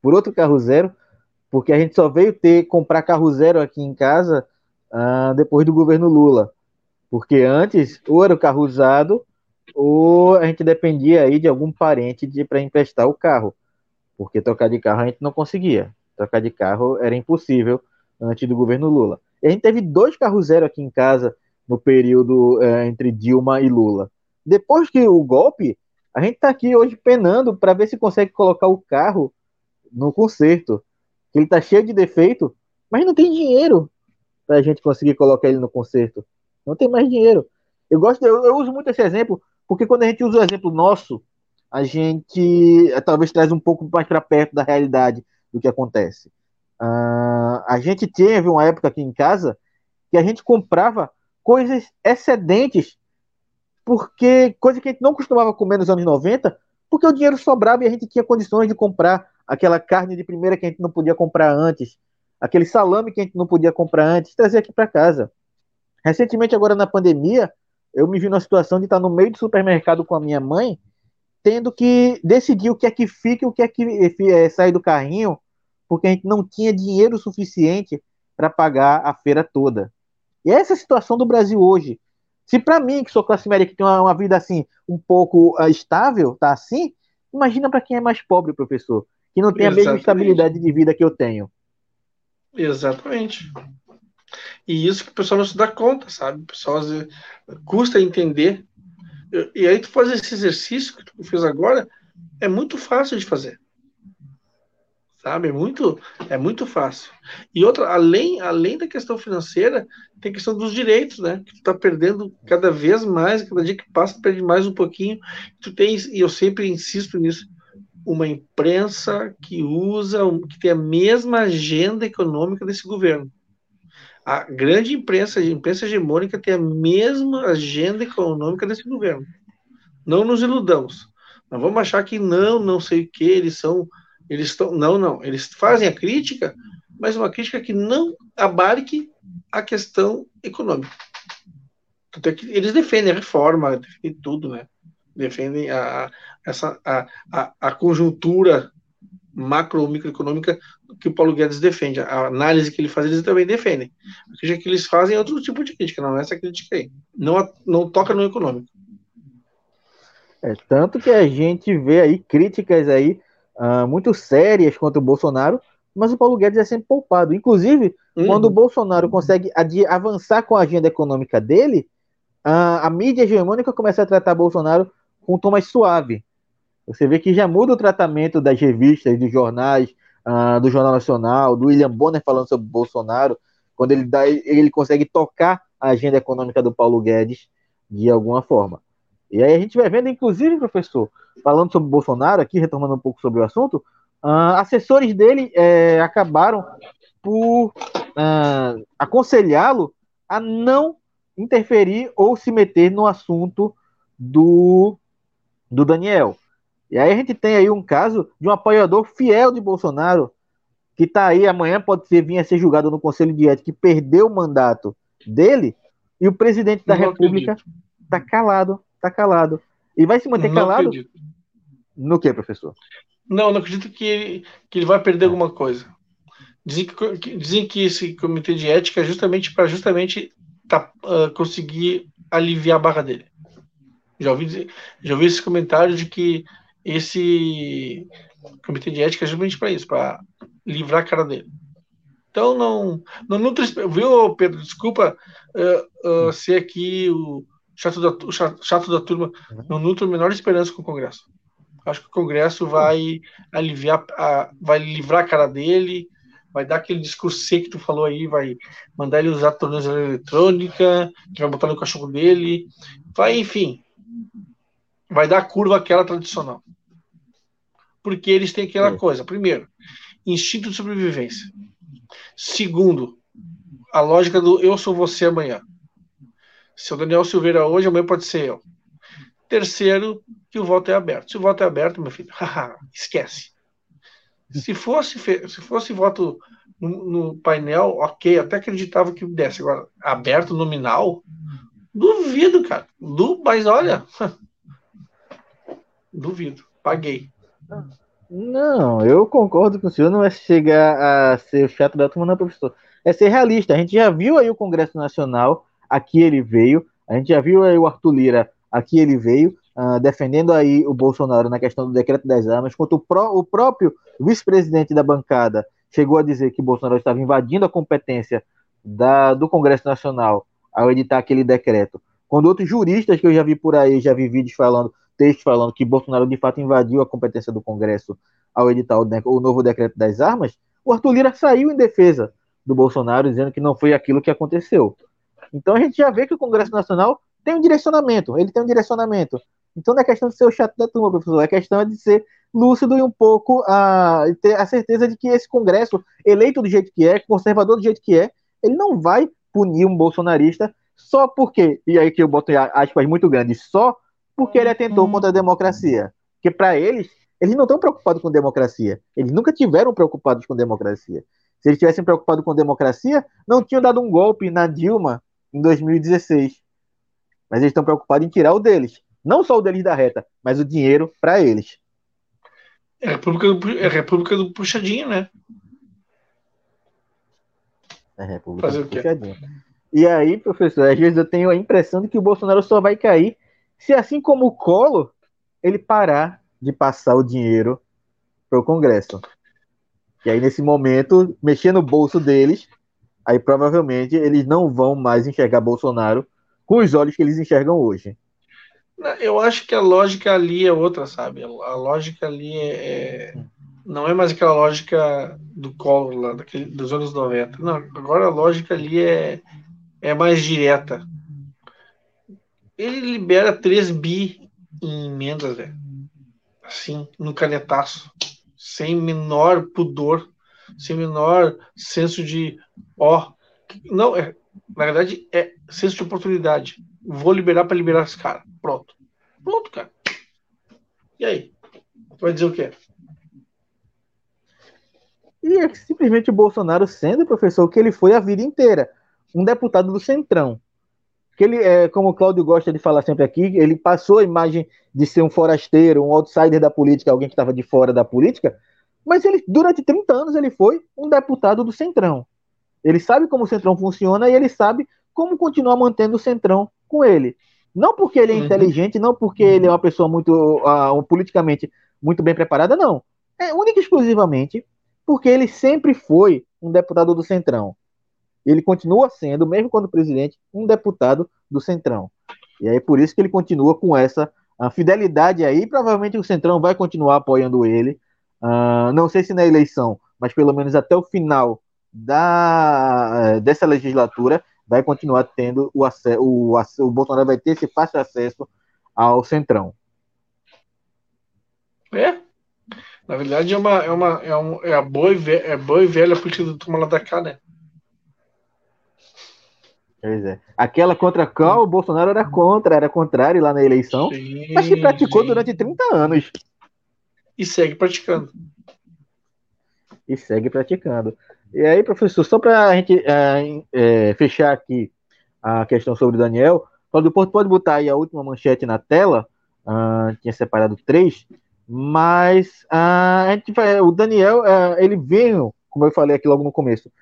por outro carro zero, porque a gente só veio ter comprar carro zero aqui em casa uh, depois do governo Lula. Porque antes, ou era o carro usado, ou a gente dependia aí de algum parente para emprestar o carro. Porque trocar de carro a gente não conseguia. Trocar de carro era impossível antes do governo Lula. E a gente teve dois carros zero aqui em casa no período é, entre Dilma e Lula. Depois que o golpe, a gente está aqui hoje penando para ver se consegue colocar o carro no conserto. Ele está cheio de defeito, mas não tem dinheiro para a gente conseguir colocar ele no concerto. Não tem mais dinheiro. Eu gosto, eu, eu, uso muito esse exemplo, porque quando a gente usa o exemplo nosso, a gente eh, talvez traz um pouco mais para perto da realidade do que acontece. Uh, a gente teve uma época aqui em casa que a gente comprava coisas excedentes, porque coisa que a gente não costumava comer nos anos 90, porque o dinheiro sobrava e a gente tinha condições de comprar aquela carne de primeira que a gente não podia comprar antes, aquele salame que a gente não podia comprar antes, trazer aqui para casa. Recentemente, agora na pandemia, eu me vi numa situação de estar no meio do supermercado com a minha mãe, tendo que decidir o que é que fica e o que é que é, sai do carrinho, porque a gente não tinha dinheiro suficiente para pagar a feira toda. E essa é a situação do Brasil hoje. Se para mim, que sou classe média, que tem uma, uma vida assim, um pouco uh, estável, tá assim, imagina para quem é mais pobre, professor, que não tem Exatamente. a mesma estabilidade de vida que eu tenho. Exatamente. E isso que o pessoal não se dá conta, sabe? O pessoal custa entender. E aí tu faz esse exercício que tu fez agora, é muito fácil de fazer sabe? É muito, é muito fácil. E outra, além, além da questão financeira, tem a questão dos direitos, né? Que tu tá perdendo cada vez mais, cada dia que passa, perde mais um pouquinho. Tu tens, e eu sempre insisto nisso, uma imprensa que usa, que tem a mesma agenda econômica desse governo. A grande imprensa, a imprensa hegemônica tem a mesma agenda econômica desse governo. Não nos iludamos. Não vamos achar que não, não sei o que, eles são eles estão. Não, não. Eles fazem a crítica, mas uma crítica que não abarque a questão econômica. É eles defendem a reforma, defendem tudo, né? Defendem a, essa, a, a, a conjuntura macro ou microeconômica que o Paulo Guedes defende. A análise que ele faz, eles também defendem. A crítica que eles fazem é outro tipo de crítica, não é essa crítica aí. Não, não toca no econômico. É, tanto que a gente vê aí críticas aí uh, muito sérias contra o Bolsonaro, mas o Paulo Guedes é sempre poupado. Inclusive, uhum. quando o Bolsonaro consegue avançar com a agenda econômica dele, uh, a mídia hegemônica começa a tratar Bolsonaro com um tom mais suave. Você vê que já muda o tratamento das revistas, dos jornais, uh, do Jornal Nacional, do William Bonner falando sobre Bolsonaro, quando ele, dá, ele consegue tocar a agenda econômica do Paulo Guedes de alguma forma. E aí a gente vai vendo, inclusive, professor, falando sobre Bolsonaro, aqui retomando um pouco sobre o assunto, uh, assessores dele é, acabaram por uh, aconselhá-lo a não interferir ou se meter no assunto do, do Daniel. E aí a gente tem aí um caso de um apoiador fiel de Bolsonaro, que está aí amanhã, pode ser, vir a ser julgado no Conselho de Ética, que perdeu o mandato dele, e o presidente da não República está calado tá calado. E vai se manter não calado? Acredito. No que, professor? Não, não acredito que ele, que ele vai perder alguma coisa. Dizem que, dizem que esse comitê de ética é justamente para justamente tá, uh, conseguir aliviar a barra dele. Já ouvi, já ouvi esse comentário de que esse comitê de ética é justamente para isso, para livrar a cara dele. Então não, não nutre, viu, Pedro? Desculpa uh, uh, ser aqui o, chato da, o chato da turma, uhum. não nutro a menor esperança com o Congresso. Acho que o Congresso vai aliviar, a, vai livrar a cara dele, vai dar aquele discurso seco que tu falou aí, vai mandar ele usar a tornozeleira eletrônica, que vai botar no cachorro dele, vai, enfim, vai dar curva aquela tradicional. Porque eles têm aquela é. coisa, primeiro, instinto de sobrevivência. Segundo, a lógica do eu sou você amanhã. Se o Daniel Silveira hoje, amanhã pode ser eu. Terceiro, que o voto é aberto. Se o voto é aberto, meu filho, esquece. Se fosse, se fosse voto no, no, painel, ok, até acreditava que desse. Agora, aberto nominal, duvido, cara. Du, mas olha, duvido. Paguei. Não, eu concordo com o senhor. Não é chegar a ser o chato da turma, não, professor. É ser realista. A gente já viu aí o Congresso Nacional aqui ele veio. A gente já viu aí o Arthur Lira, aqui ele veio, uh, defendendo aí o Bolsonaro na questão do decreto das armas, enquanto o, pró o próprio vice-presidente da bancada chegou a dizer que Bolsonaro estava invadindo a competência da, do Congresso Nacional ao editar aquele decreto. Quando outros juristas que eu já vi por aí, já vi vídeos falando, textos falando que Bolsonaro de fato invadiu a competência do Congresso ao editar o, o novo decreto das armas, o Arthur Lira saiu em defesa do Bolsonaro, dizendo que não foi aquilo que aconteceu. Então a gente já vê que o Congresso Nacional tem um direcionamento, ele tem um direcionamento. Então não é questão de ser o chato da turma, professor, é questão de ser lúcido e um pouco a ter a certeza de que esse Congresso, eleito do jeito que é, conservador do jeito que é, ele não vai punir um bolsonarista só porque, e aí que eu boto aspas muito grandes, só porque ele atentou contra a democracia. Porque para eles, eles não estão preocupados com democracia. Eles nunca tiveram preocupados com democracia. Se eles tivessem preocupado com democracia, não tinham dado um golpe na Dilma em 2016. Mas eles estão preocupados em tirar o deles. Não só o deles da reta, mas o dinheiro para eles. É a República do, é República do Puxadinho, né? É a República Fazer do Puxadinho. E aí, professor, às vezes eu tenho a impressão de que o Bolsonaro só vai cair se, assim como o Colo, ele parar de passar o dinheiro para o Congresso. E aí, nesse momento, mexer no bolso deles, aí provavelmente eles não vão mais enxergar Bolsonaro com os olhos que eles enxergam hoje. Eu acho que a lógica ali é outra, sabe? A lógica ali é, é não é mais aquela lógica do colo lá, daquele, dos anos 90. Não, agora a lógica ali é, é mais direta. Ele libera 3 bi em emendas, velho. Assim, no canetaço sem menor pudor, sem menor senso de ó, não é, na verdade é senso de oportunidade. Vou liberar para liberar esse cara. Pronto. Pronto, cara. E aí? Vai dizer o quê? E é simplesmente o Bolsonaro sendo professor que ele foi a vida inteira, um deputado do Centrão. Que ele, é, como o Cláudio gosta de falar sempre aqui, ele passou a imagem de ser um forasteiro, um outsider da política, alguém que estava de fora da política, mas ele, durante 30 anos, ele foi um deputado do Centrão. Ele sabe como o Centrão funciona e ele sabe como continuar mantendo o Centrão com ele. Não porque ele é uhum. inteligente, não porque ele é uma pessoa muito uh, politicamente muito bem preparada, não. É única e exclusivamente porque ele sempre foi um deputado do Centrão. Ele continua sendo, mesmo quando presidente, um deputado do Centrão. E aí por isso que ele continua com essa fidelidade aí. Provavelmente o Centrão vai continuar apoiando ele. Uh, não sei se na eleição, mas pelo menos até o final da, eh, dessa legislatura, vai continuar tendo o acesso, o, Bolsonaro vai ter esse fácil acesso ao Centrão. É. Na verdade, é uma, é uma, é, um, é a boa e, velha, é boa e velha política do Toma lá da cá, né? Pois é. Aquela contra a qual o Bolsonaro era contra, era contrário lá na eleição, sim, mas que praticou sim. durante 30 anos. E segue praticando. E segue praticando. E aí, professor, só para a gente é, é, fechar aqui a questão sobre o Daniel, Cláudio Porto pode botar aí a última manchete na tela, uh, tinha separado três, mas uh, a gente vai, o Daniel, uh, ele veio, como eu falei aqui logo no começo,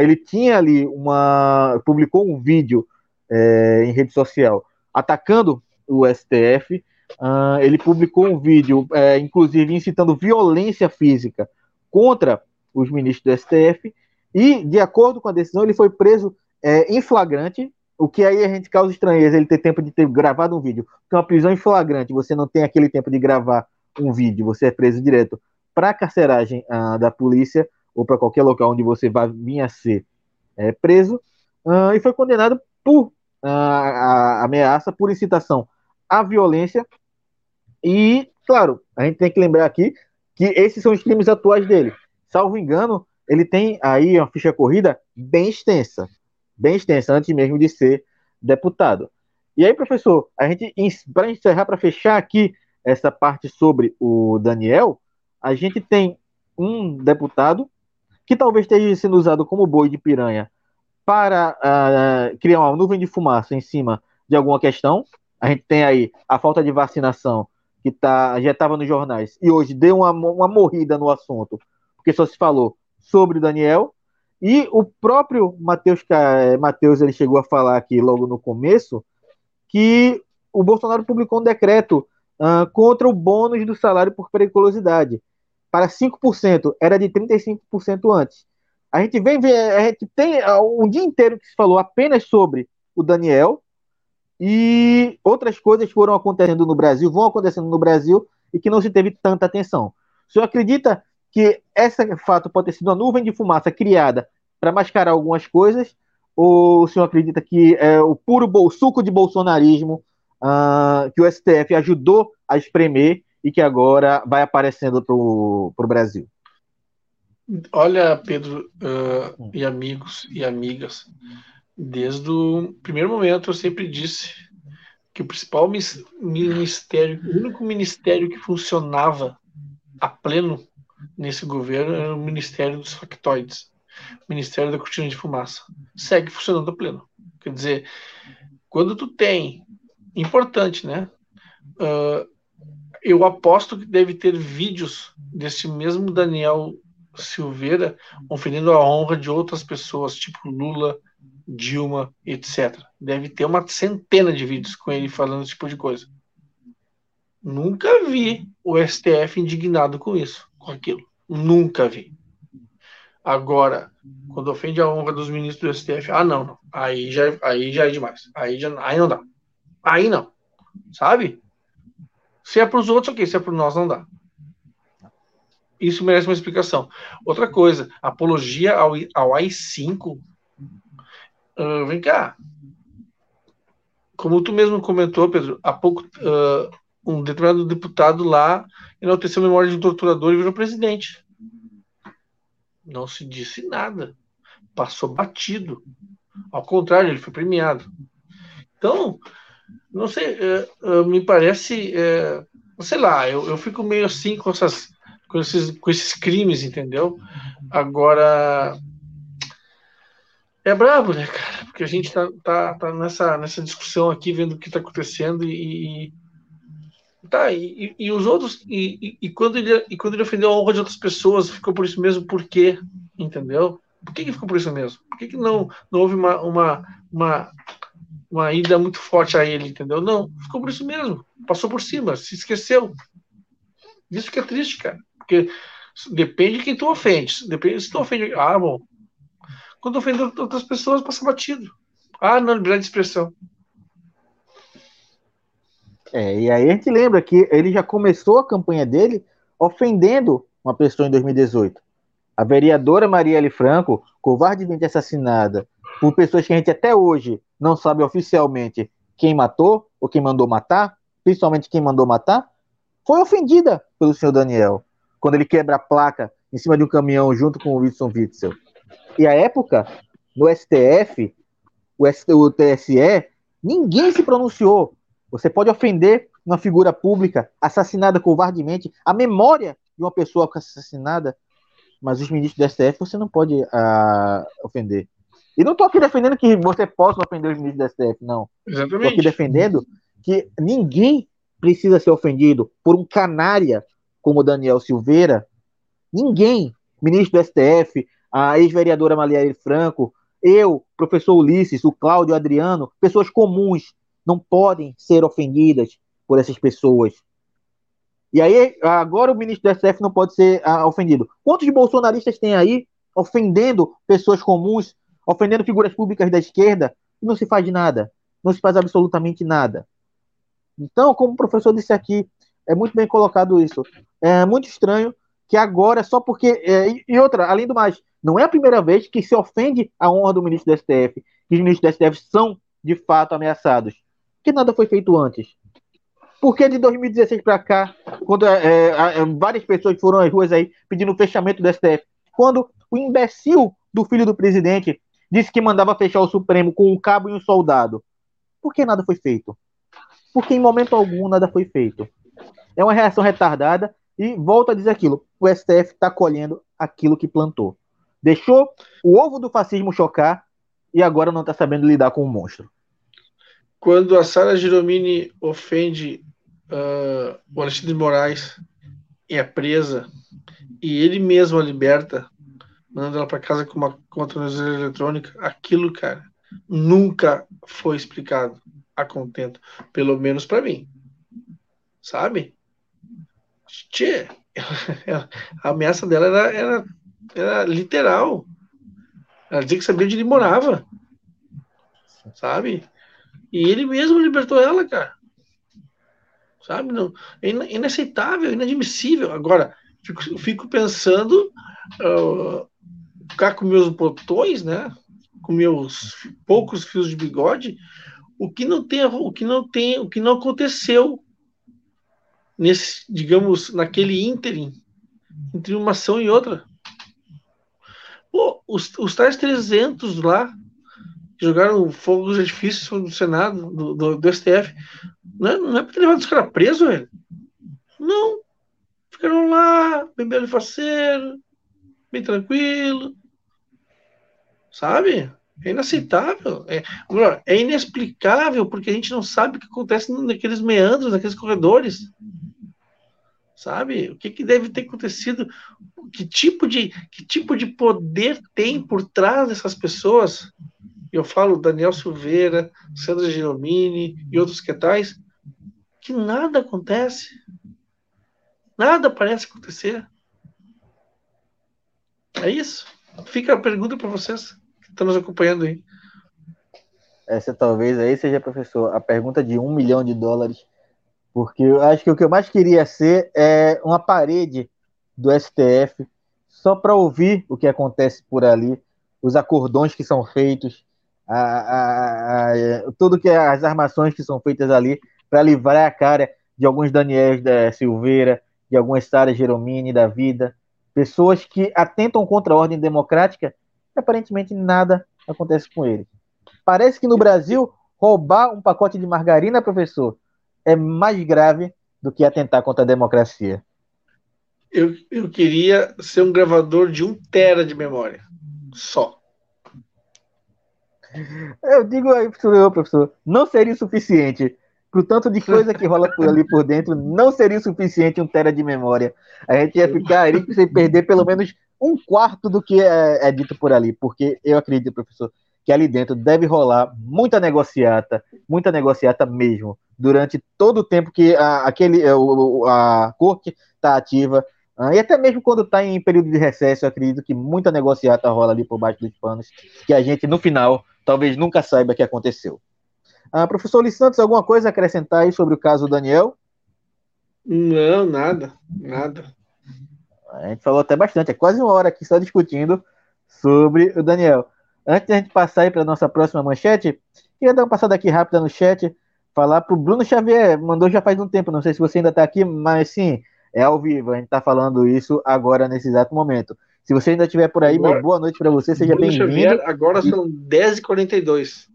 ele tinha ali uma, publicou um vídeo é, em rede social atacando o STF, Uh, ele publicou um vídeo, é, inclusive incitando violência física contra os ministros do STF, e, de acordo com a decisão, ele foi preso é, em flagrante, o que aí a gente causa estranheza ele ter tempo de ter gravado um vídeo. Porque uma prisão em flagrante, você não tem aquele tempo de gravar um vídeo, você é preso direto para a carceragem uh, da polícia ou para qualquer local onde você vai vir a ser é, preso, uh, e foi condenado por a ameaça, por incitação à violência e, claro, a gente tem que lembrar aqui que esses são os crimes atuais dele. Salvo engano, ele tem aí uma ficha corrida bem extensa, bem extensa, antes mesmo de ser deputado. E aí, professor, a gente, para encerrar, para fechar aqui essa parte sobre o Daniel, a gente tem um deputado que talvez esteja sendo usado como boi de piranha para uh, criar uma nuvem de fumaça em cima de alguma questão. A gente tem aí a falta de vacinação que tá, já estava nos jornais, e hoje deu uma, uma morrida no assunto, porque só se falou sobre Daniel, e o próprio Matheus, Matheus ele chegou a falar aqui logo no começo que o Bolsonaro publicou um decreto uh, contra o bônus do salário por periculosidade para 5%, era de 35% antes. A gente vem a gente tem um dia inteiro que se falou apenas sobre o Daniel, e outras coisas foram acontecendo no Brasil, vão acontecendo no Brasil e que não se teve tanta atenção. O senhor acredita que esse fato pode ter sido uma nuvem de fumaça criada para mascarar algumas coisas? Ou o senhor acredita que é o puro suco de bolsonarismo uh, que o STF ajudou a espremer e que agora vai aparecendo para o Brasil? Olha, Pedro uh, e amigos e amigas, desde o primeiro momento eu sempre disse que o principal ministério, o único ministério que funcionava a pleno nesse governo era o Ministério dos Factoides, Ministério da Cortina de Fumaça. Segue funcionando a pleno. Quer dizer, quando tu tem, importante, né? Uh, eu aposto que deve ter vídeos desse mesmo Daniel Silveira ofendendo a honra de outras pessoas, tipo Lula, Dilma, etc. Deve ter uma centena de vídeos com ele falando esse tipo de coisa. Nunca vi o STF indignado com isso, com aquilo. Nunca vi. Agora, quando ofende a honra dos ministros do STF, ah, não, não. Aí já, aí já é demais. Aí, já, aí não dá. Aí não. Sabe? Se é para os outros, ok. Se é para nós, não dá. Isso merece uma explicação. Outra coisa, apologia ao, ao AI-5. Uh, vem cá. Como tu mesmo comentou, Pedro, há pouco uh, um determinado deputado lá enalteceu a memória de um torturador e virou presidente. Não se disse nada. Passou batido. Ao contrário, ele foi premiado. Então, não sei, uh, me parece, sei lá, eu, eu fico meio assim com essas com esses, com esses crimes, entendeu? Agora. É brabo, né, cara? Porque a gente tá, tá, tá nessa, nessa discussão aqui, vendo o que tá acontecendo e. Tá, e, e os outros. E, e, quando ele, e quando ele ofendeu a honra de outras pessoas, ficou por isso mesmo, por quê? Entendeu? Por que, que ficou por isso mesmo? Por que, que não, não houve uma, uma, uma, uma ida muito forte a ele, entendeu? Não, ficou por isso mesmo. Passou por cima, se esqueceu. Isso que é triste, cara. Porque depende de quem tu ofende. Depende se tu ofende. Ah, bom. Quando ofende outras pessoas, passa batido. Ah, não, liberdade de expressão. É, e aí a gente lembra que ele já começou a campanha dele ofendendo uma pessoa em 2018. A vereadora Marielle Franco, covardemente assassinada por pessoas que a gente até hoje não sabe oficialmente quem matou ou quem mandou matar, principalmente quem mandou matar, foi ofendida pelo senhor Daniel quando ele quebra a placa em cima de um caminhão junto com o Wilson Witzel. E a época, no STF, o, TSE, ninguém se pronunciou. Você pode ofender uma figura pública assassinada covardemente, a memória de uma pessoa assassinada, mas os ministros do STF você não pode uh, ofender. E não estou aqui defendendo que você possa ofender os ministros do STF, não. Estou aqui defendendo que ninguém precisa ser ofendido por um canária como Daniel Silveira, ninguém, ministro do STF, a ex-vereadora Marielle Franco, eu, professor Ulisses, o Cláudio Adriano, pessoas comuns, não podem ser ofendidas por essas pessoas. E aí, agora o ministro do STF não pode ser ah, ofendido. Quantos bolsonaristas tem aí ofendendo pessoas comuns, ofendendo figuras públicas da esquerda, e não se faz nada? Não se faz absolutamente nada. Então, como o professor disse aqui, é muito bem colocado isso. É muito estranho que agora, só porque. É, e outra, além do mais, não é a primeira vez que se ofende a honra do ministro do STF, que os ministros do STF são, de fato, ameaçados. Que nada foi feito antes. Porque de 2016 para cá, quando é, é, é, várias pessoas foram às ruas aí pedindo o fechamento do STF, quando o imbecil do filho do presidente disse que mandava fechar o Supremo com um cabo e um soldado, por que nada foi feito? Porque em momento algum nada foi feito. É uma reação retardada e volto a dizer aquilo: o STF está colhendo aquilo que plantou. Deixou o ovo do fascismo chocar e agora não está sabendo lidar com o monstro. Quando a Sara Giromini ofende uh, o Alexandre de Moraes e é presa e ele mesmo a liberta, mandando ela para casa com uma, tornozeleira eletrônica, aquilo, cara, nunca foi explicado a contento, pelo menos para mim. Sabe? Tchê, a ameaça dela era, era, era literal. Ela dizia que sabia onde ele morava. Sabe? E ele mesmo libertou ela, cara. Sabe? Não, é inaceitável, inadmissível. Agora, fico, fico pensando uh, ficar com meus botões, né? Com meus poucos fios de bigode, o que não tem, o que não tem, o que não aconteceu nesse, digamos, naquele ínterim entre uma ação e outra. Pô, os, os tais 300 lá jogaram fogo de artifício no Senado, do, do, do STF, não é, não é pra ter levado os caras presos, velho? Não. Ficaram lá, bebendo faceiro, bem tranquilo. Sabe? É inaceitável. É, é inexplicável porque a gente não sabe o que acontece naqueles meandros, naqueles corredores. Sabe? O que, que deve ter acontecido? Que tipo, de, que tipo de poder tem por trás dessas pessoas? Eu falo Daniel Silveira, Sandra Giromini e outros que tais, que nada acontece. Nada parece acontecer. É isso. Fica a pergunta para vocês estão nos acompanhando aí. Essa talvez aí seja, professor, a pergunta de um milhão de dólares. Porque eu acho que o que eu mais queria ser é uma parede do STF só para ouvir o que acontece por ali, os acordões que são feitos, a, a, a, tudo que é as armações que são feitas ali para livrar a cara de alguns Daniels da Silveira, de algumas Sara Geromini da vida, pessoas que atentam contra a ordem democrática aparentemente nada acontece com eles. Parece que no Brasil, roubar um pacote de margarina, professor, é mais grave do que atentar contra a democracia. Eu, eu queria ser um gravador de um tera de memória. Só. Eu digo aí, professor, professor, não seria suficiente pro tanto de coisa que rola por ali por dentro, não seria o suficiente um tera de memória. A gente ia ficar aí sem perder pelo menos um quarto do que é, é, dito por ali, porque eu acredito, professor, que ali dentro deve rolar muita negociata, muita negociata mesmo, durante todo o tempo que a, aquele, a, é, a corte está ativa, ah, e até mesmo quando está em período de recesso, eu acredito que muita negociata rola ali por baixo dos panos, que a gente, no final, talvez nunca saiba o que aconteceu. Ah, professor Lis Santos, alguma coisa a acrescentar aí sobre o caso Daniel? Não, nada, nada. A gente falou até bastante, é quase uma hora aqui só discutindo sobre o Daniel. Antes da gente passar aí para nossa próxima manchete, queria dar uma passada aqui rápida no chat, falar para o Bruno Xavier, mandou já faz um tempo, não sei se você ainda está aqui, mas sim, é ao vivo, a gente está falando isso agora nesse exato momento. Se você ainda estiver por aí, agora, boa noite para você, seja bem-vindo. Agora são 10h42.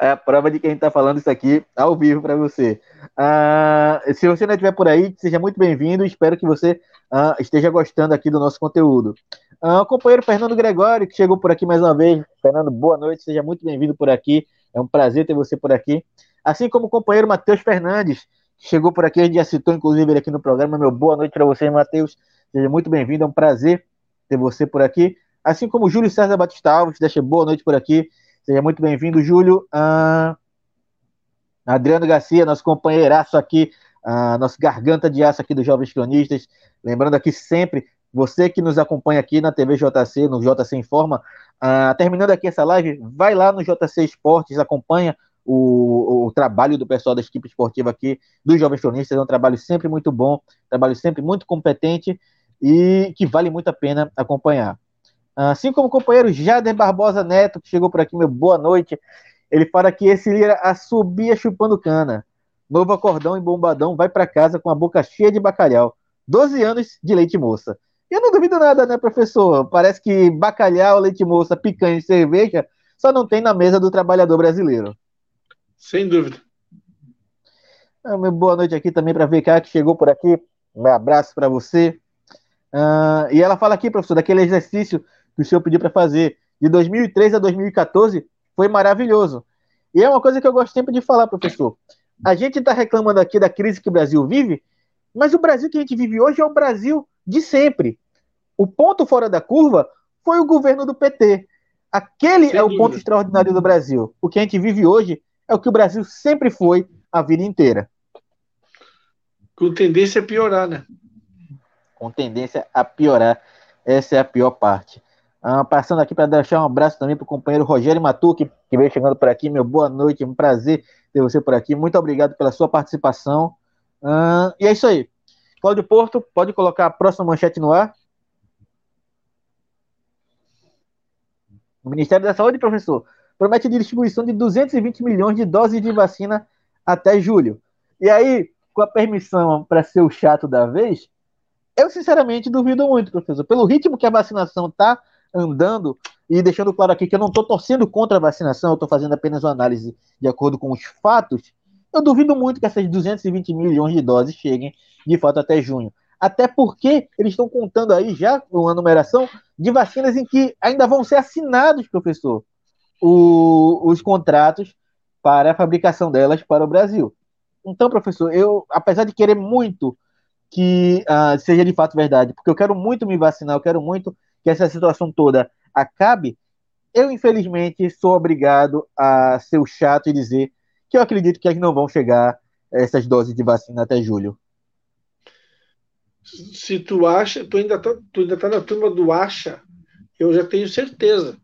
É a prova de quem está falando isso aqui ao vivo para você. Uh, se você ainda estiver por aí, seja muito bem-vindo. Espero que você uh, esteja gostando aqui do nosso conteúdo. Uh, o companheiro Fernando Gregório, que chegou por aqui mais uma vez. Fernando, boa noite, seja muito bem-vindo por aqui. É um prazer ter você por aqui. Assim como o companheiro Matheus Fernandes, que chegou por aqui, a gente já citou inclusive ele aqui no programa. Meu boa noite para você, Matheus. Seja muito bem-vindo, é um prazer ter você por aqui. Assim como o Júlio César Batista Alves, deixa boa noite por aqui. Seja muito bem-vindo, Júlio. Ah, Adriano Garcia, nosso companheiraço aqui, ah, nosso garganta de aço aqui dos Jovens Cronistas. Lembrando aqui sempre, você que nos acompanha aqui na TV JC, no JC Informa, ah, terminando aqui essa live, vai lá no JC Esportes, acompanha o, o, trabalho do pessoal da equipe esportiva aqui, dos Jovens Cronistas. É um trabalho sempre muito bom, trabalho sempre muito competente e que vale muito a pena acompanhar. Assim como o companheiro Jader Barbosa Neto, que chegou por aqui, meu boa noite. Ele fala que esse Lira assobia chupando cana. Novo acordão e bombadão vai para casa com a boca cheia de bacalhau. 12 anos de leite moça. Eu não duvido nada, né, professor? Parece que bacalhau, leite moça, picanha e cerveja só não tem na mesa do trabalhador brasileiro. Sem dúvida. Ah, meu boa noite aqui também para VK que chegou por aqui. Um abraço para você. Uh, e ela fala aqui, professor, daquele exercício que o senhor pediu para fazer de 2003 a 2014 foi maravilhoso. E é uma coisa que eu gosto sempre de falar, professor. A gente está reclamando aqui da crise que o Brasil vive, mas o Brasil que a gente vive hoje é o Brasil de sempre. O ponto fora da curva foi o governo do PT. Aquele Sem é o dúvida. ponto extraordinário do Brasil. O que a gente vive hoje é o que o Brasil sempre foi a vida inteira. Com tendência a piorar, né? Com tendência a piorar. Essa é a pior parte. Uh, passando aqui para deixar um abraço também para o companheiro Rogério Matuque, que veio chegando por aqui. Meu boa noite, um prazer ter você por aqui. Muito obrigado pela sua participação. Uh, e é isso aí. Cláudio Porto, pode colocar a próxima manchete no ar. O Ministério da Saúde, professor, promete distribuição de 220 milhões de doses de vacina até julho. E aí, com a permissão para ser o chato da vez, eu sinceramente duvido muito, professor. Pelo ritmo que a vacinação está andando, e deixando claro aqui que eu não estou torcendo contra a vacinação, eu estou fazendo apenas uma análise de acordo com os fatos, eu duvido muito que essas 220 milhões de doses cheguem de fato até junho. Até porque eles estão contando aí já uma numeração de vacinas em que ainda vão ser assinados, professor, o, os contratos para a fabricação delas para o Brasil. Então, professor, eu, apesar de querer muito que uh, seja de fato verdade, porque eu quero muito me vacinar, eu quero muito que essa situação toda acabe, eu infelizmente sou obrigado a ser o chato e dizer que eu acredito que eles não vão chegar essas doses de vacina até julho. Se tu acha, tu ainda tá, tu ainda tá na turma do acha, eu já tenho certeza.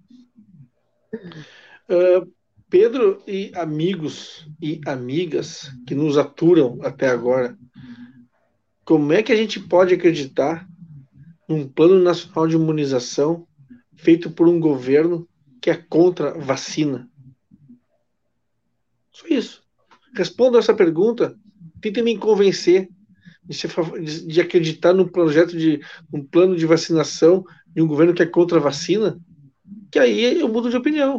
Uh, Pedro e amigos e amigas que nos aturam até agora, como é que a gente pode acreditar num plano nacional de imunização feito por um governo que é contra vacina? Só isso. Responda essa pergunta. Tente me convencer de, de, acreditar num projeto de um plano de vacinação de um governo que é contra vacina, que aí eu mudo de opinião.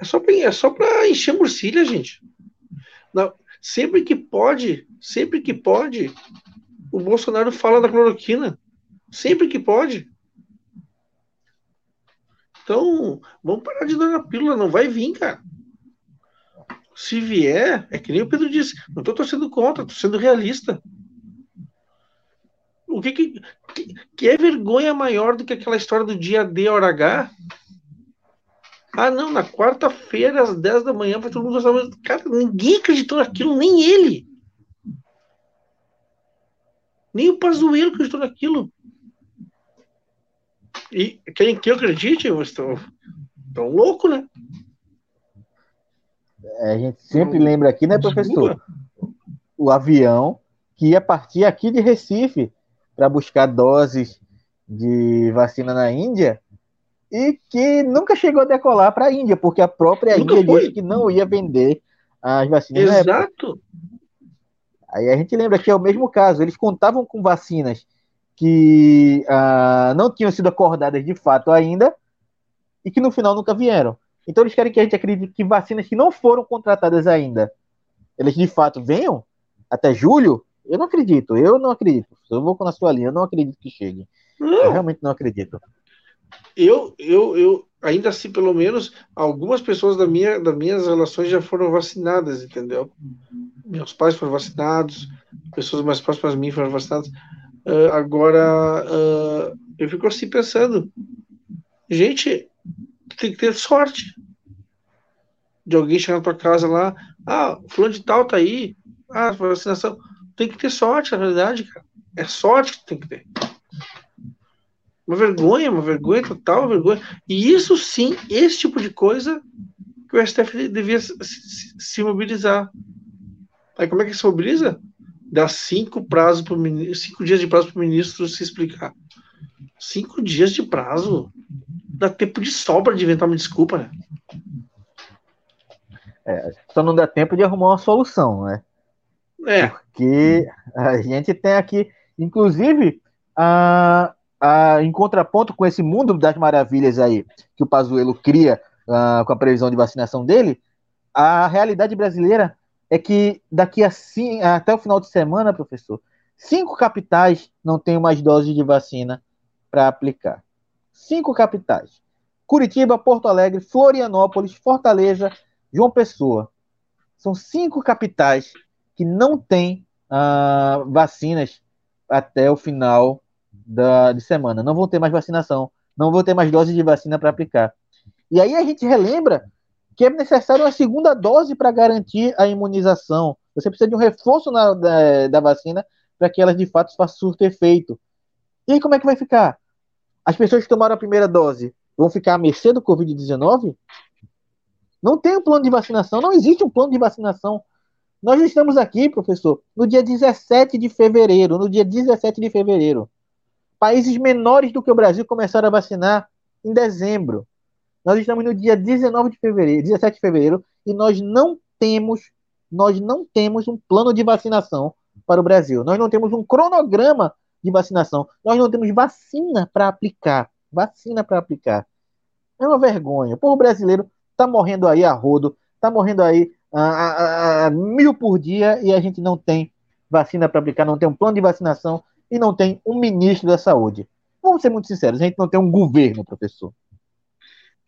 É só para é só encher morcilha, gente. Não, sempre que pode, sempre que pode, o Bolsonaro fala da cloroquina. Sempre que pode. Então, vamos parar de dar a pílula, não vai vir, cara. Se vier, é que nem o Pedro disse, não estou torcendo contra, estou sendo realista. O que, que, que é vergonha maior do que aquela história do dia D hora H? Ah, não, na quarta-feira, às 10 da manhã, vai todo mundo gostar. Cara, ninguém acreditou naquilo, nem ele. Nem o Pazuello acreditou naquilo. E quem que eu acredite, eu estou tão louco, né? É, a gente sempre lembra aqui, né, professor? O avião que ia partir aqui de Recife para buscar doses de vacina na Índia e que nunca chegou a decolar para a Índia, porque a própria nunca Índia foi. disse que não ia vender as vacinas. Exato. Aí a gente lembra que é o mesmo caso, eles contavam com vacinas que uh, não tinham sido acordadas de fato ainda e que no final nunca vieram. Então eles querem que a gente acredite que vacinas que não foram contratadas ainda, eles de fato venham até julho. Eu não acredito, eu não acredito. Eu vou com a sua linha, eu não acredito que chegue. Eu realmente não acredito eu, eu, eu, ainda assim, pelo menos, algumas pessoas da minha, das minhas relações já foram vacinadas, entendeu? Meus pais foram vacinados, pessoas mais próximas de mim foram vacinadas. Uh, agora, uh, eu fico assim pensando, gente, tem que ter sorte de alguém chegar na tua casa lá, ah, fulano de tal tá aí, ah, vacinação. Tem que ter sorte, na verdade, cara. É sorte que tem que ter. Uma vergonha, uma vergonha total, uma vergonha. E isso sim, esse tipo de coisa que o STF devia se, se mobilizar. Aí como é que se mobiliza? Dá cinco prazos pro cinco dias de prazo para o ministro se explicar. Cinco dias de prazo. Dá tempo de sobra de inventar uma desculpa, né? É, só não dá tempo de arrumar uma solução, né? É. Porque a gente tem aqui, inclusive, a, ah, em contraponto com esse mundo das maravilhas aí que o Pazuello cria ah, com a previsão de vacinação dele, a realidade brasileira é que daqui a até o final de semana, professor, cinco capitais não têm mais doses de vacina para aplicar. Cinco capitais: Curitiba, Porto Alegre, Florianópolis, Fortaleza, João Pessoa. São cinco capitais que não têm ah, vacinas até o final da, de semana. Não vão ter mais vacinação, não vão ter mais doses de vacina para aplicar. E aí a gente relembra que é necessário uma segunda dose para garantir a imunização. Você precisa de um reforço na, da, da vacina para que elas de fato façam surto efeito. E aí como é que vai ficar? As pessoas que tomaram a primeira dose vão ficar à mercê do Covid-19? Não tem um plano de vacinação, não existe um plano de vacinação. Nós estamos aqui, professor, no dia 17 de fevereiro, no dia 17 de fevereiro. Países menores do que o Brasil começaram a vacinar em dezembro. Nós estamos no dia 19 de fevereiro, 17 de fevereiro, e nós não temos, nós não temos um plano de vacinação para o Brasil. Nós não temos um cronograma de vacinação. Nós não temos vacina para aplicar. Vacina para aplicar. É uma vergonha. O povo brasileiro está morrendo aí a rodo, está morrendo aí a, a, a, mil por dia e a gente não tem vacina para aplicar, não tem um plano de vacinação e não tem um ministro da saúde. Vamos ser muito sinceros, a gente não tem um governo, professor.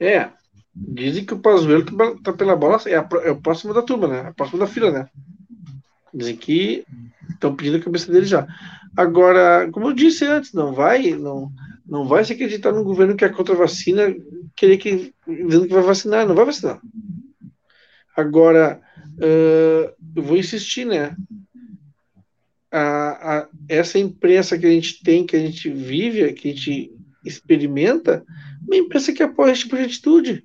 É, dizem que o Pazuello tá, tá pela bola, é, a, é o próximo da turma, né? É o próximo da fila, né? Dizem que estão pedindo a cabeça dele já. Agora, como eu disse antes, não vai, não, não vai se acreditar num governo que é contra a vacina, querer que dizendo que vai vacinar, não vai vacinar. Agora, uh, eu vou insistir, né? A, a, essa imprensa que a gente tem, que a gente vive, que a gente experimenta, uma imprensa que apoia esse tipo de atitude.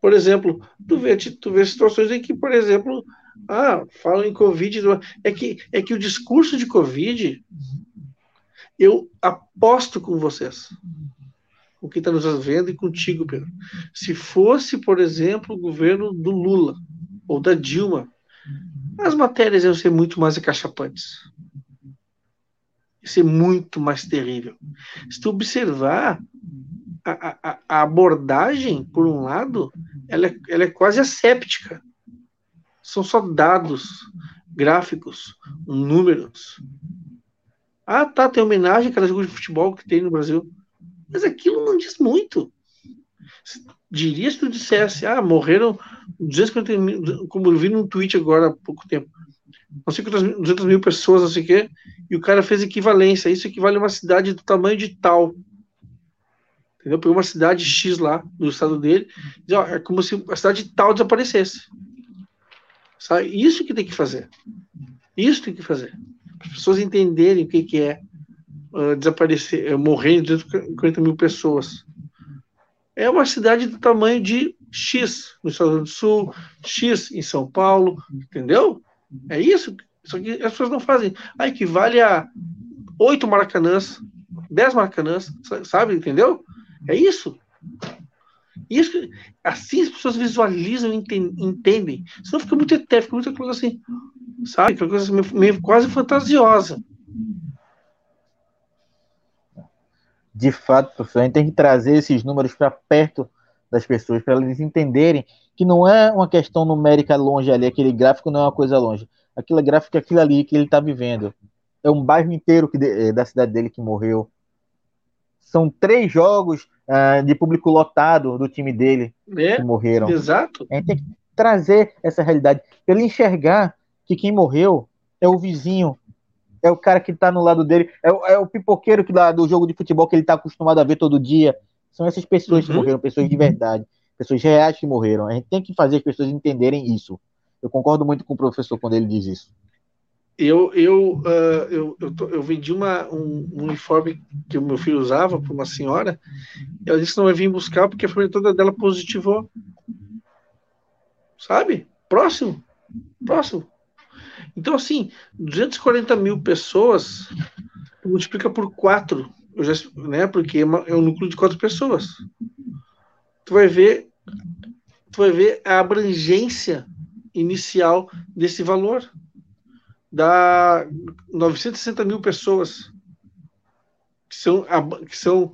Por exemplo, tu vê, tu vê situações em que, por exemplo, ah, falam em Covid. É que, é que o discurso de Covid, eu aposto com vocês, com quem está nos vendo e contigo, Pedro. Se fosse, por exemplo, o governo do Lula ou da Dilma, as matérias iam ser muito mais acachapantes. Ia ser muito mais terrível. Se tu observar, a, a, a abordagem, por um lado, ela é, ela é quase asséptica são só dados, gráficos, números. Ah, tá, tem homenagem àquelas jogos de futebol que tem no Brasil. Mas aquilo não diz muito. Diria se tu dissesse, ah, morreram 250 mil, como eu vi num tweet agora há pouco tempo, não sei quantas 200 mil pessoas, não sei o quê, e o cara fez equivalência. Isso equivale a uma cidade do tamanho de tal. Entendeu? Pegou uma cidade X lá, no estado dele, e, ó, é como se a cidade tal desaparecesse. Sabe? Isso que tem que fazer. Isso tem que fazer. As pessoas entenderem o que, que é uh, desaparecer, uh, morrer 240 mil pessoas. É uma cidade do tamanho de X no Estado do Sul, X em São Paulo, entendeu? É isso. Só que as pessoas não fazem. Ah, equivale a oito maracanãs, dez maracanãs, sabe? Entendeu? É isso. Isso, assim as pessoas visualizam e entendem. Senão fica muito eterno, fica muita coisa assim, sabe? Aquela coisa meio, meio quase fantasiosa. De fato, professor, a gente tem que trazer esses números para perto das pessoas, para eles entenderem que não é uma questão numérica longe ali, aquele gráfico não é uma coisa longe. Aquele gráfico é aquilo ali que ele está vivendo. É um bairro inteiro que, eh, da cidade dele que morreu. São três jogos uh, de público lotado do time dele é, que morreram. Exato. A gente tem que trazer essa realidade. Ele enxergar que quem morreu é o vizinho, é o cara que está no lado dele, é o, é o pipoqueiro que dá do jogo de futebol que ele está acostumado a ver todo dia. São essas pessoas uhum. que morreram, pessoas de verdade, pessoas reais que morreram. A gente tem que fazer as pessoas entenderem isso. Eu concordo muito com o professor quando ele diz isso eu eu, uh, eu, eu, tô, eu, vendi uma, um, um, uniforme que o meu filho usava para uma senhora. ela disse que não vai vir buscar porque a família toda dela positivou. Sabe? Próximo. Próximo. Então, assim, 240 mil pessoas multiplica por quatro. Eu já, né, porque é, uma, é um núcleo de quatro pessoas. Tu vai ver, tu vai ver a abrangência inicial desse valor dá 960 mil pessoas que são, que são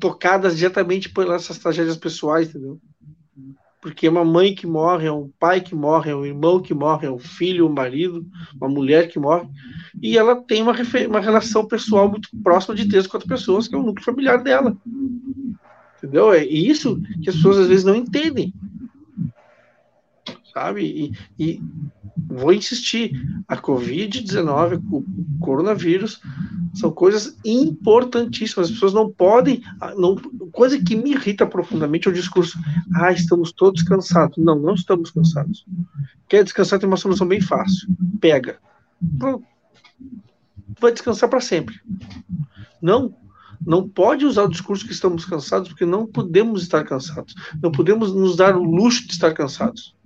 tocadas diretamente por essas tragédias pessoais, entendeu? Porque é uma mãe que morre, é um pai que morre, é um irmão que morre, é um filho, um marido, uma mulher que morre, e ela tem uma, uma relação pessoal muito próxima de três, quatro pessoas, que é o núcleo familiar dela. Entendeu? É isso que as pessoas às vezes não entendem. Sabe? E, e vou insistir, a Covid-19, o coronavírus, são coisas importantíssimas. As pessoas não podem. Não, coisa que me irrita profundamente é o discurso: ah, estamos todos cansados. Não, não estamos cansados. Quer descansar, tem uma solução bem fácil. Pega. Vai descansar para sempre. Não. Não pode usar o discurso que estamos cansados, porque não podemos estar cansados. Não podemos nos dar o luxo de estar cansados.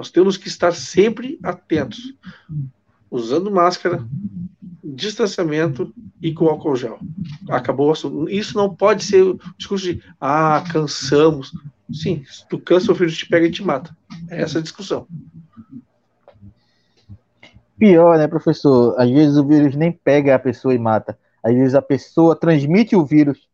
Nós temos que estar sempre atentos, usando máscara, distanciamento e com álcool gel. Acabou o assunto. Isso não pode ser o discurso de ah, cansamos. Sim, se tu cansa, o vírus te pega e te mata. É essa a discussão. Pior, né, professor? Às vezes o vírus nem pega a pessoa e mata. Às vezes a pessoa transmite o vírus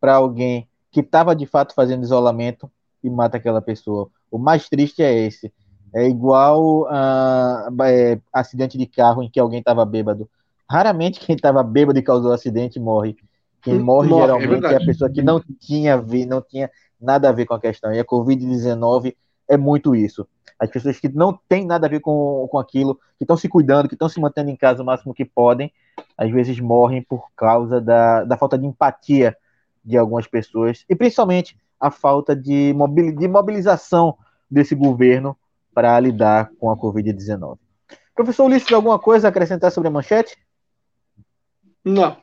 para alguém que estava de fato fazendo isolamento e mata aquela pessoa. O mais triste é esse. É igual a, é, acidente de carro em que alguém estava bêbado. Raramente quem estava bêbado e causou acidente morre. Quem hum, morre, morre é geralmente é, é, a pessoa que não tinha, não tinha nada a ver com a questão. E a Covid-19 é muito isso. As pessoas que não têm nada a ver com, com aquilo, que estão se cuidando, que estão se mantendo em casa o máximo que podem, às vezes morrem por causa da, da falta de empatia de algumas pessoas e principalmente a falta de, mobil, de mobilização desse governo para lidar com a Covid-19. Professor Ulisses, alguma coisa a acrescentar sobre a manchete? Não.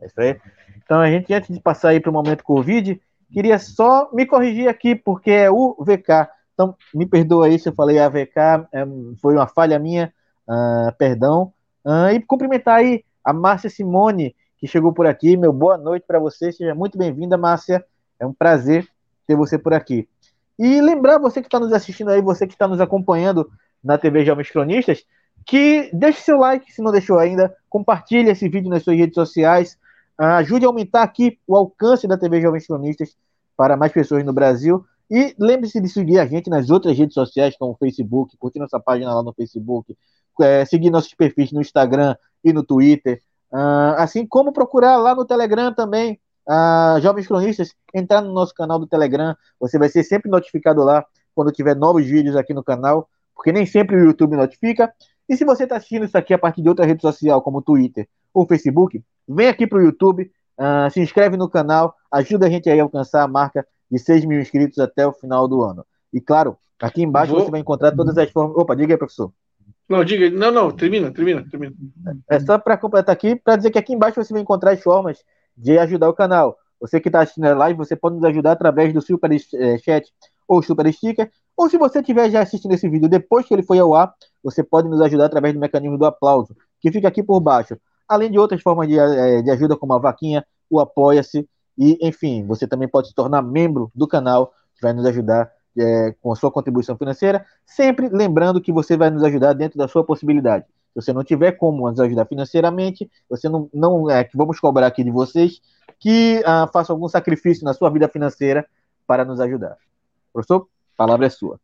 É isso aí. Então, a gente, antes de passar aí para o momento Covid, queria só me corrigir aqui, porque é o VK. Então, me perdoa aí se eu falei AVK, é, foi uma falha minha, uh, perdão. Uh, e cumprimentar aí a Márcia Simone, que chegou por aqui. Meu boa noite para você, seja muito bem-vinda, Márcia. É um prazer ter você por aqui. E lembrar você que está nos assistindo aí, você que está nos acompanhando na TV Jovens Cronistas, que deixe seu like se não deixou ainda, compartilhe esse vídeo nas suas redes sociais, ajude a aumentar aqui o alcance da TV Jovens Cronistas para mais pessoas no Brasil. E lembre-se de seguir a gente nas outras redes sociais, como o Facebook, curtir nossa página lá no Facebook, é, seguir nossos perfis no Instagram e no Twitter, uh, assim como procurar lá no Telegram também, uh, Jovens Cronistas, entrar no nosso canal do Telegram, você vai ser sempre notificado lá quando tiver novos vídeos aqui no canal, porque nem sempre o YouTube notifica. E se você está assistindo isso aqui a partir de outra rede social, como Twitter ou Facebook, vem aqui para o YouTube, uh, se inscreve no canal, ajuda a gente aí a alcançar a marca de 6 mil inscritos até o final do ano. E claro, aqui embaixo Vou... você vai encontrar todas as formas. Opa, diga aí, professor. Não, diga, não, não, termina, termina, termina. É só para completar aqui, para dizer que aqui embaixo você vai encontrar as formas de ajudar o canal. Você que está assistindo a live, você pode nos ajudar através do Super eh, Chat ou Super Sticker. Ou se você estiver já assistindo esse vídeo depois que ele foi ao ar, você pode nos ajudar através do mecanismo do aplauso, que fica aqui por baixo. Além de outras formas de, eh, de ajuda, como a vaquinha, o Apoia-se, e enfim, você também pode se tornar membro do canal, que vai nos ajudar é, com a sua contribuição financeira, sempre lembrando que você vai nos ajudar dentro da sua possibilidade. Se você não tiver como nos ajudar financeiramente, você não, não é que vamos cobrar aqui de vocês que ah, faça algum sacrifício na sua vida financeira para nos ajudar. Professor, a palavra é sua.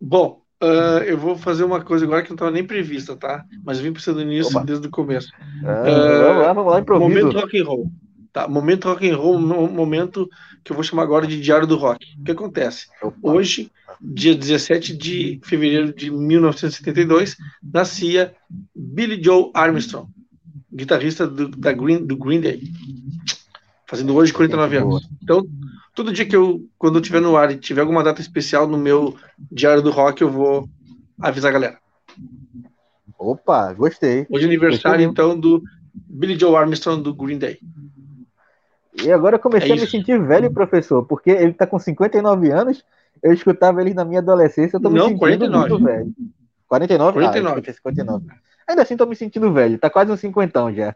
Bom, uh, eu vou fazer uma coisa agora que não estava nem prevista, tá? Mas vim pensando nisso Oba. desde o começo. Ah, uh, vamos lá, vamos lá, improviso. Momento rock and roll. Tá, momento rock and roll, um momento que eu vou chamar agora de Diário do Rock. O que acontece? Hoje, dia 17 de fevereiro de 1972, nascia Billy Joe Armstrong, guitarrista do, da Green, do Green Day, fazendo hoje 49 anos. Então, todo dia que eu, quando eu estiver no ar e tiver alguma data especial no meu Diário do Rock, eu vou avisar a galera. Opa, gostei. Hoje é aniversário, gostei. então, do Billy Joe Armstrong do Green Day. E agora eu comecei é a me sentir velho, professor, porque ele tá com 59 anos, eu escutava ele na minha adolescência, eu tô me Não, sentindo 49. muito velho. 49? 49. Ah, 59. Ainda assim tô me sentindo velho, tá quase uns 50 já.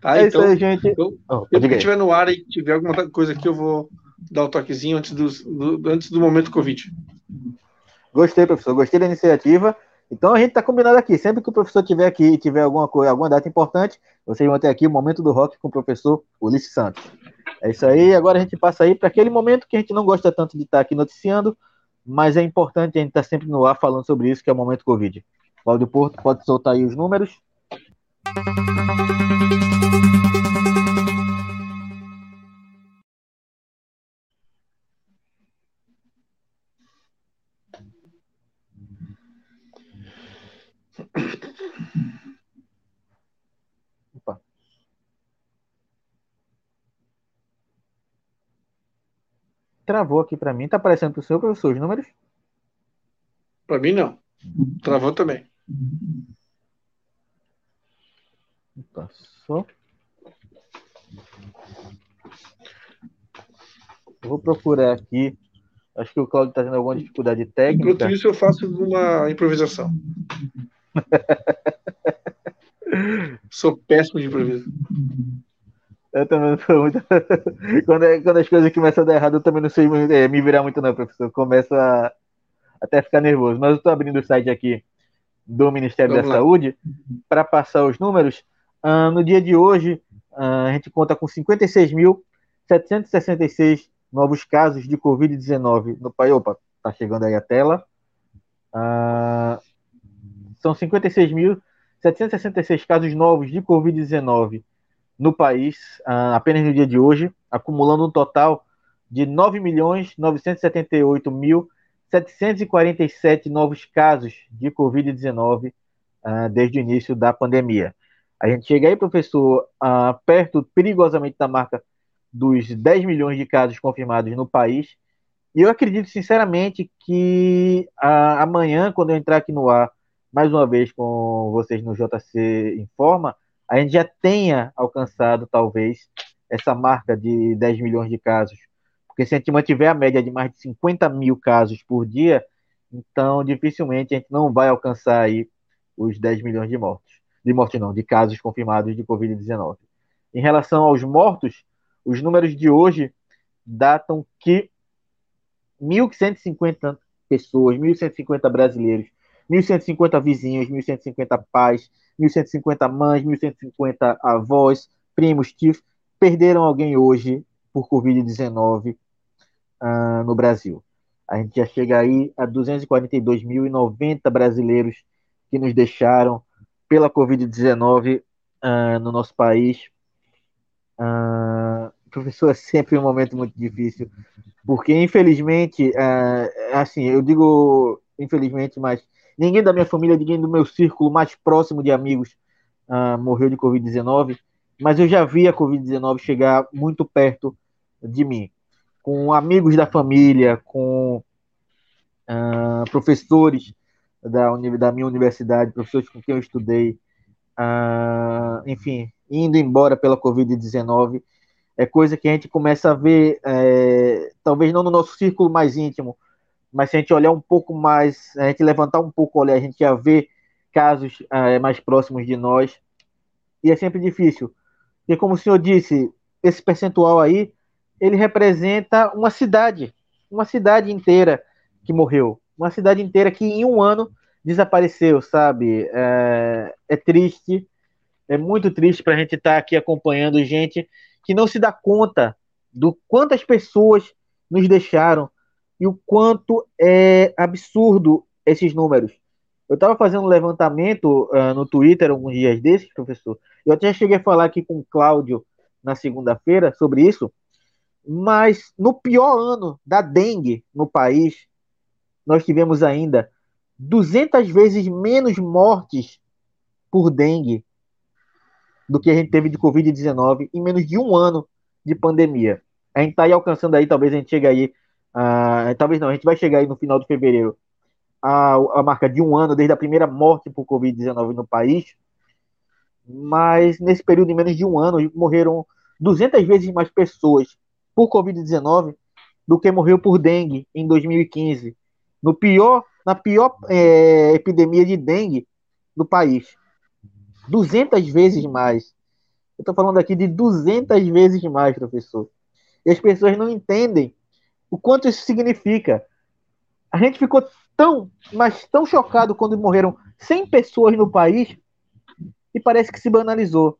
Tá, é então, isso aí, gente. Eu, oh, eu que estiver no ar e tiver alguma coisa aqui, eu vou dar o um toquezinho antes do, do, antes do momento Covid. Gostei, professor, gostei da iniciativa. Então a gente está combinado aqui. Sempre que o professor tiver aqui e tiver alguma coisa, alguma data importante, vocês vão ter aqui o momento do rock com o professor Ulisses Santos. É isso aí. Agora a gente passa aí para aquele momento que a gente não gosta tanto de estar tá aqui noticiando, mas é importante a gente estar tá sempre no ar falando sobre isso, que é o momento Covid. Cláudio Porto, pode soltar aí os números. Travou aqui para mim. Tá aparecendo pro seu, professor, os números? Para mim, não. Travou também. Passou. vou procurar aqui. Acho que o Claudio está tendo alguma dificuldade técnica. Enquanto isso, eu faço uma improvisação. Sou péssimo de improviso. Eu também não sou muito. quando, quando as coisas começam a dar errado, eu também não sei é, me virar muito, não, professor. Começa a até ficar nervoso. Mas eu estou abrindo o site aqui do Ministério Vamos da lá. Saúde para passar os números. Uh, no dia de hoje, uh, a gente conta com 56.766 novos casos de Covid-19 no país. Opa, tá chegando aí a tela. Uh, são 56.766 casos novos de Covid-19 no país, uh, apenas no dia de hoje, acumulando um total de 9.978.747 novos casos de Covid-19 uh, desde o início da pandemia. A gente chega aí, professor, uh, perto perigosamente da marca dos 10 milhões de casos confirmados no país. E eu acredito sinceramente que amanhã, quando eu entrar aqui no ar, mais uma vez com vocês no JC Informa, a gente já tenha alcançado, talvez, essa marca de 10 milhões de casos. Porque se a gente mantiver a média de mais de 50 mil casos por dia, então dificilmente a gente não vai alcançar aí os 10 milhões de mortes. De mortes não, de casos confirmados de Covid-19. Em relação aos mortos, os números de hoje datam que 1.150 pessoas, 1.150 brasileiros, 1.150 vizinhos, 1.150 pais, 1.150 mães, 1.150 avós, primos, tios, perderam alguém hoje por Covid-19 uh, ah, no Brasil. A gente já chega aí a 242.090 brasileiros que nos deixaram pela Covid-19 uh, ah, no nosso país. Uh, professor, é sempre um momento muito difícil, porque infelizmente, uh, assim, eu digo infelizmente, mas Ninguém da minha família, ninguém do meu círculo mais próximo de amigos uh, morreu de Covid-19, mas eu já vi a Covid-19 chegar muito perto de mim, com amigos da família, com uh, professores da, da, minha universidade, professores com quem eu estudei, uh, enfim, indo embora pela Covid-19. É coisa que a gente começa a ver, é, talvez não no nosso círculo mais íntimo, mas se a gente olhar um pouco mais, a gente levantar um pouco o olhar, a gente já vê casos é, mais próximos de nós, e é sempre difícil. E como o senhor disse, esse percentual aí, ele representa uma cidade, uma cidade inteira que morreu, uma cidade inteira que em um ano desapareceu, sabe? É, é triste, é muito triste para a gente estar tá aqui acompanhando gente que não se dá conta do quantas pessoas nos deixaram, e o quanto é absurdo esses números. Eu estava fazendo um levantamento uh, no Twitter alguns dias desses, professor. Eu até cheguei a falar aqui com o Cláudio na segunda-feira sobre isso. Mas no pior ano da dengue no país, nós tivemos ainda 200 vezes menos mortes por dengue do que a gente teve de Covid-19 em menos de um ano de pandemia. A gente está aí alcançando aí, talvez a gente chegue aí Uh, talvez não, a gente vai chegar aí no final de fevereiro a, a marca de um ano desde a primeira morte por Covid-19 no país. Mas nesse período de menos de um ano morreram 200 vezes mais pessoas por Covid-19 do que morreu por dengue em 2015, no pior, na pior é, epidemia de dengue do país. 200 vezes mais. Eu estou falando aqui de 200 vezes mais, professor. E as pessoas não entendem o quanto isso significa. A gente ficou tão, mas tão chocado quando morreram 100 pessoas no país e parece que se banalizou.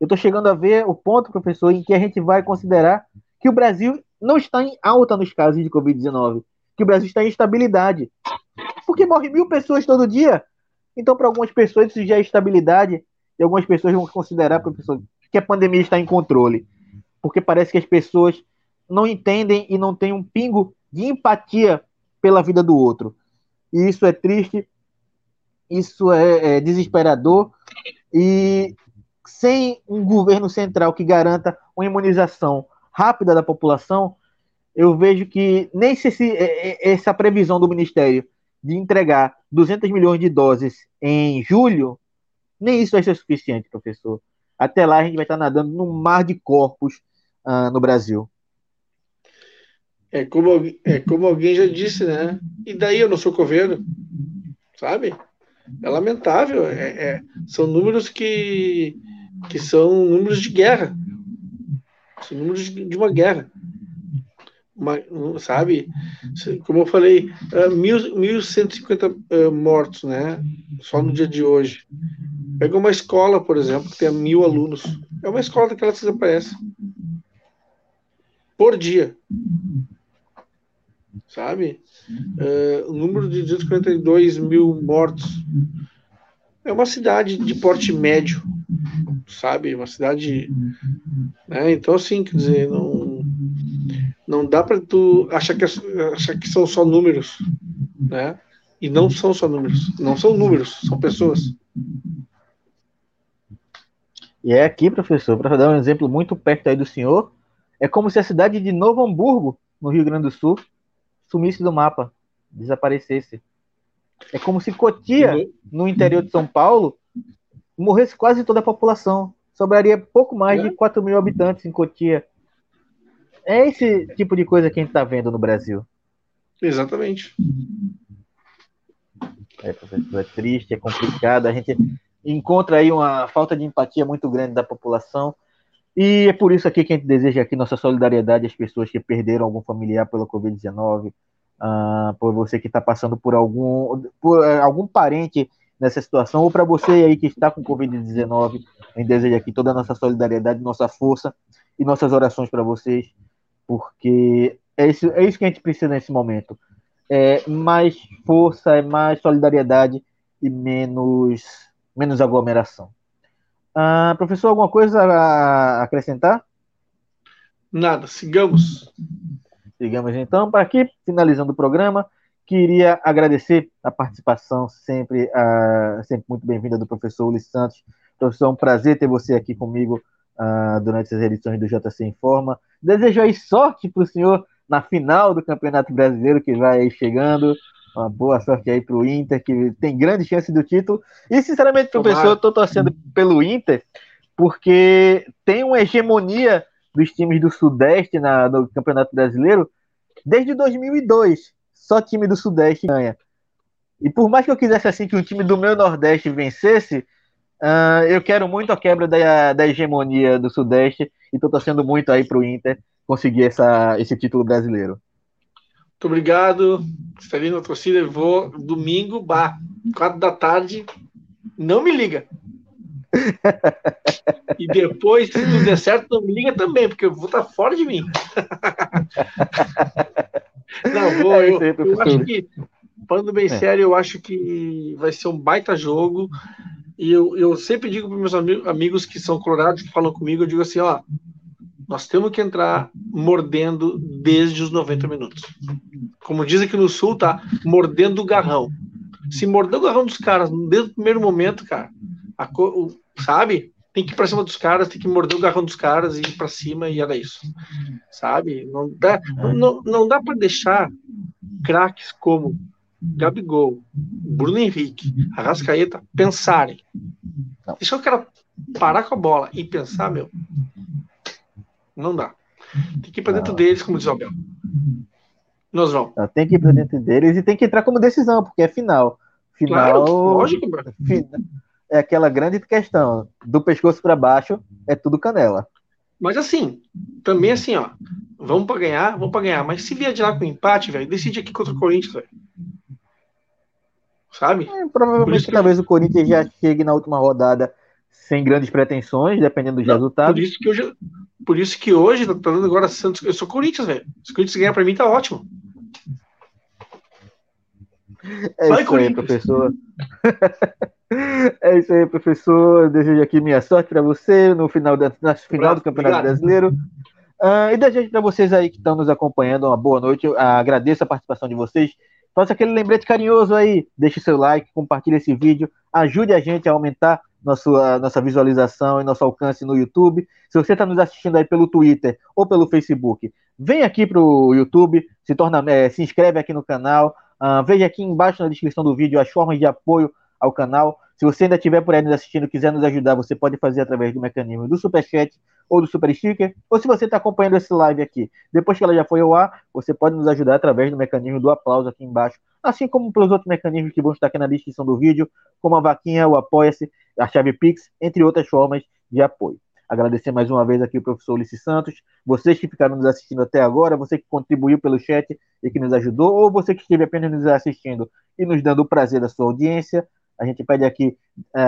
Eu estou chegando a ver o ponto, professor, em que a gente vai considerar que o Brasil não está em alta nos casos de Covid-19, que o Brasil está em estabilidade. Porque morre mil pessoas todo dia. Então, para algumas pessoas, isso já é estabilidade, e algumas pessoas vão considerar, professor, que a pandemia está em controle. Porque parece que as pessoas não entendem e não têm um pingo de empatia pela vida do outro. E isso é triste, isso é, é desesperador, e sem um governo central que garanta uma imunização rápida da população, eu vejo que nem se esse, é, é, essa previsão do Ministério de entregar 200 milhões de doses em julho, nem isso vai ser suficiente, professor. Até lá a gente vai estar nadando num mar de corpos uh, no Brasil. É como, é como alguém já disse, né? E daí eu não sou coveiro, sabe? É lamentável. É, é, são números que, que são números de guerra. São números de, uma guerra. Uma, sabe? Como eu falei, uh, mil, 1.150 uh, mortos, né? Só no dia de hoje. Pega uma escola, por exemplo, que tem mil alunos. É uma escola daquelas que desaparece. Por dia. Sabe? Uh, o número de 242 mil mortos. É uma cidade de porte médio, sabe? Uma cidade. Né? Então, assim, quer dizer, não, não dá para tu achar que, achar que são só números, né? E não são só números. Não são números, são pessoas. E é aqui, professor, para dar um exemplo muito perto aí do senhor, é como se a cidade de Novo Hamburgo, no Rio Grande do Sul, sumisse do mapa, desaparecesse. É como se Cotia, no interior de São Paulo, morresse quase toda a população. Sobraria pouco mais de 4 mil habitantes em Cotia. É esse tipo de coisa que a gente está vendo no Brasil. Exatamente. É, professor, é triste, é complicado. A gente encontra aí uma falta de empatia muito grande da população. E é por isso aqui que a gente deseja aqui nossa solidariedade às pessoas que perderam algum familiar pela Covid-19, uh, ah, por você que está passando por algum, por uh, algum parente nessa situação, ou para você aí que está com Covid-19, a gente deseja aqui toda a nossa solidariedade, nossa força e nossas orações para vocês, porque é isso, é isso que a gente precisa nesse momento. É mais força, é mais solidariedade e menos menos aglomeração. Ah, professor, alguma coisa a acrescentar? Nada, sigamos. Sigamos então. Para aqui, finalizando o programa, queria agradecer a participação sempre, uh, sempre muito bem-vinda do professor Ulisses Santos. Professor, é um prazer ter você aqui comigo uh, durante as edições do JC Informa. Desejo aí sorte para o senhor na final do Campeonato Brasileiro que vai chegando. Uma boa sorte aí para o Inter, que tem grande chance do título. E, sinceramente, professor, eu estou torcendo pelo Inter, porque tem uma hegemonia dos times do Sudeste na, no Campeonato Brasileiro desde 2002. Só time do Sudeste ganha. E por mais que eu quisesse assim que um time do meu Nordeste vencesse, uh, eu quero muito a quebra da, da hegemonia do Sudeste e estou torcendo muito aí para o Inter conseguir essa, esse título brasileiro. Muito obrigado. Estarei na torcida. Eu vou domingo, bah, quatro da tarde. Não me liga. e depois, se não der certo, não me liga também, porque eu vou estar fora de mim. não, vou. É eu, eu acho que, falando bem é. sério, eu acho que vai ser um baita jogo. E eu, eu sempre digo para meus amigos que são colorados, que falam comigo, eu digo assim: ó, nós temos que entrar mordendo desde os 90 minutos. Como diz aqui no Sul, tá? Mordendo o garrão. Se morder o garrão dos caras desde o primeiro momento, cara, sabe? Tem que ir pra cima dos caras, tem que morder o garrão dos caras e ir pra cima e era isso. Sabe? Não dá, não, não dá para deixar craques como Gabigol, Bruno Henrique, Arrascaeta pensarem. Deixa o cara parar com a bola e pensar, meu, não dá. Tem que ir para dentro deles, como diz o Abel. Nós vamos. Tem que ir para dentro deles e tem que entrar como decisão, porque é final. Final. Claro, lógico, É aquela grande questão. Do pescoço para baixo é tudo canela. Mas assim, também assim, ó. Vamos para ganhar, vamos para ganhar. Mas se vier de lá com empate, velho, decide aqui contra o Corinthians, velho. Sabe? É, provavelmente talvez o Corinthians já chegue na última rodada sem grandes pretensões, dependendo dos Não, resultados. Por isso que hoje, por isso que hoje tá dando agora Santos. Eu sou Corinthians, velho. Se o Corinthians ganhar para mim, tá ótimo. É Vai, isso aí, professor. é isso aí, professor. Desejo aqui minha sorte para você no final, da, na final do Campeonato Obrigado. Brasileiro. Uh, e desejo para vocês aí que estão nos acompanhando uma boa noite. Eu agradeço a participação de vocês. Faça aquele lembrete carinhoso aí. Deixe seu like, compartilhe esse vídeo. Ajude a gente a aumentar nossa, nossa visualização e nosso alcance no YouTube. Se você está nos assistindo aí pelo Twitter ou pelo Facebook, vem aqui para o YouTube, se, torna, é, se inscreve aqui no canal. Uh, veja aqui embaixo na descrição do vídeo as formas de apoio ao canal. Se você ainda estiver por aí nos assistindo quiser nos ajudar, você pode fazer através do mecanismo do Superchat ou do Super Sticker. Ou se você está acompanhando esse live aqui, depois que ela já foi ao ar, você pode nos ajudar através do mecanismo do aplauso aqui embaixo assim como pelos outros mecanismos que vão estar aqui na descrição do vídeo, como a vaquinha, o Apoia-se, a chave Pix, entre outras formas de apoio. Agradecer mais uma vez aqui o professor Ulisses Santos, vocês que ficaram nos assistindo até agora, você que contribuiu pelo chat e que nos ajudou, ou você que esteve apenas nos assistindo e nos dando o prazer da sua audiência. A gente pede aqui, uh,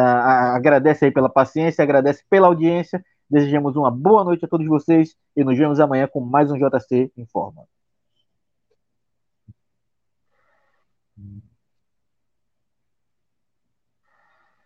agradece aí pela paciência, agradece pela audiência, desejamos uma boa noite a todos vocês e nos vemos amanhã com mais um JC Informa.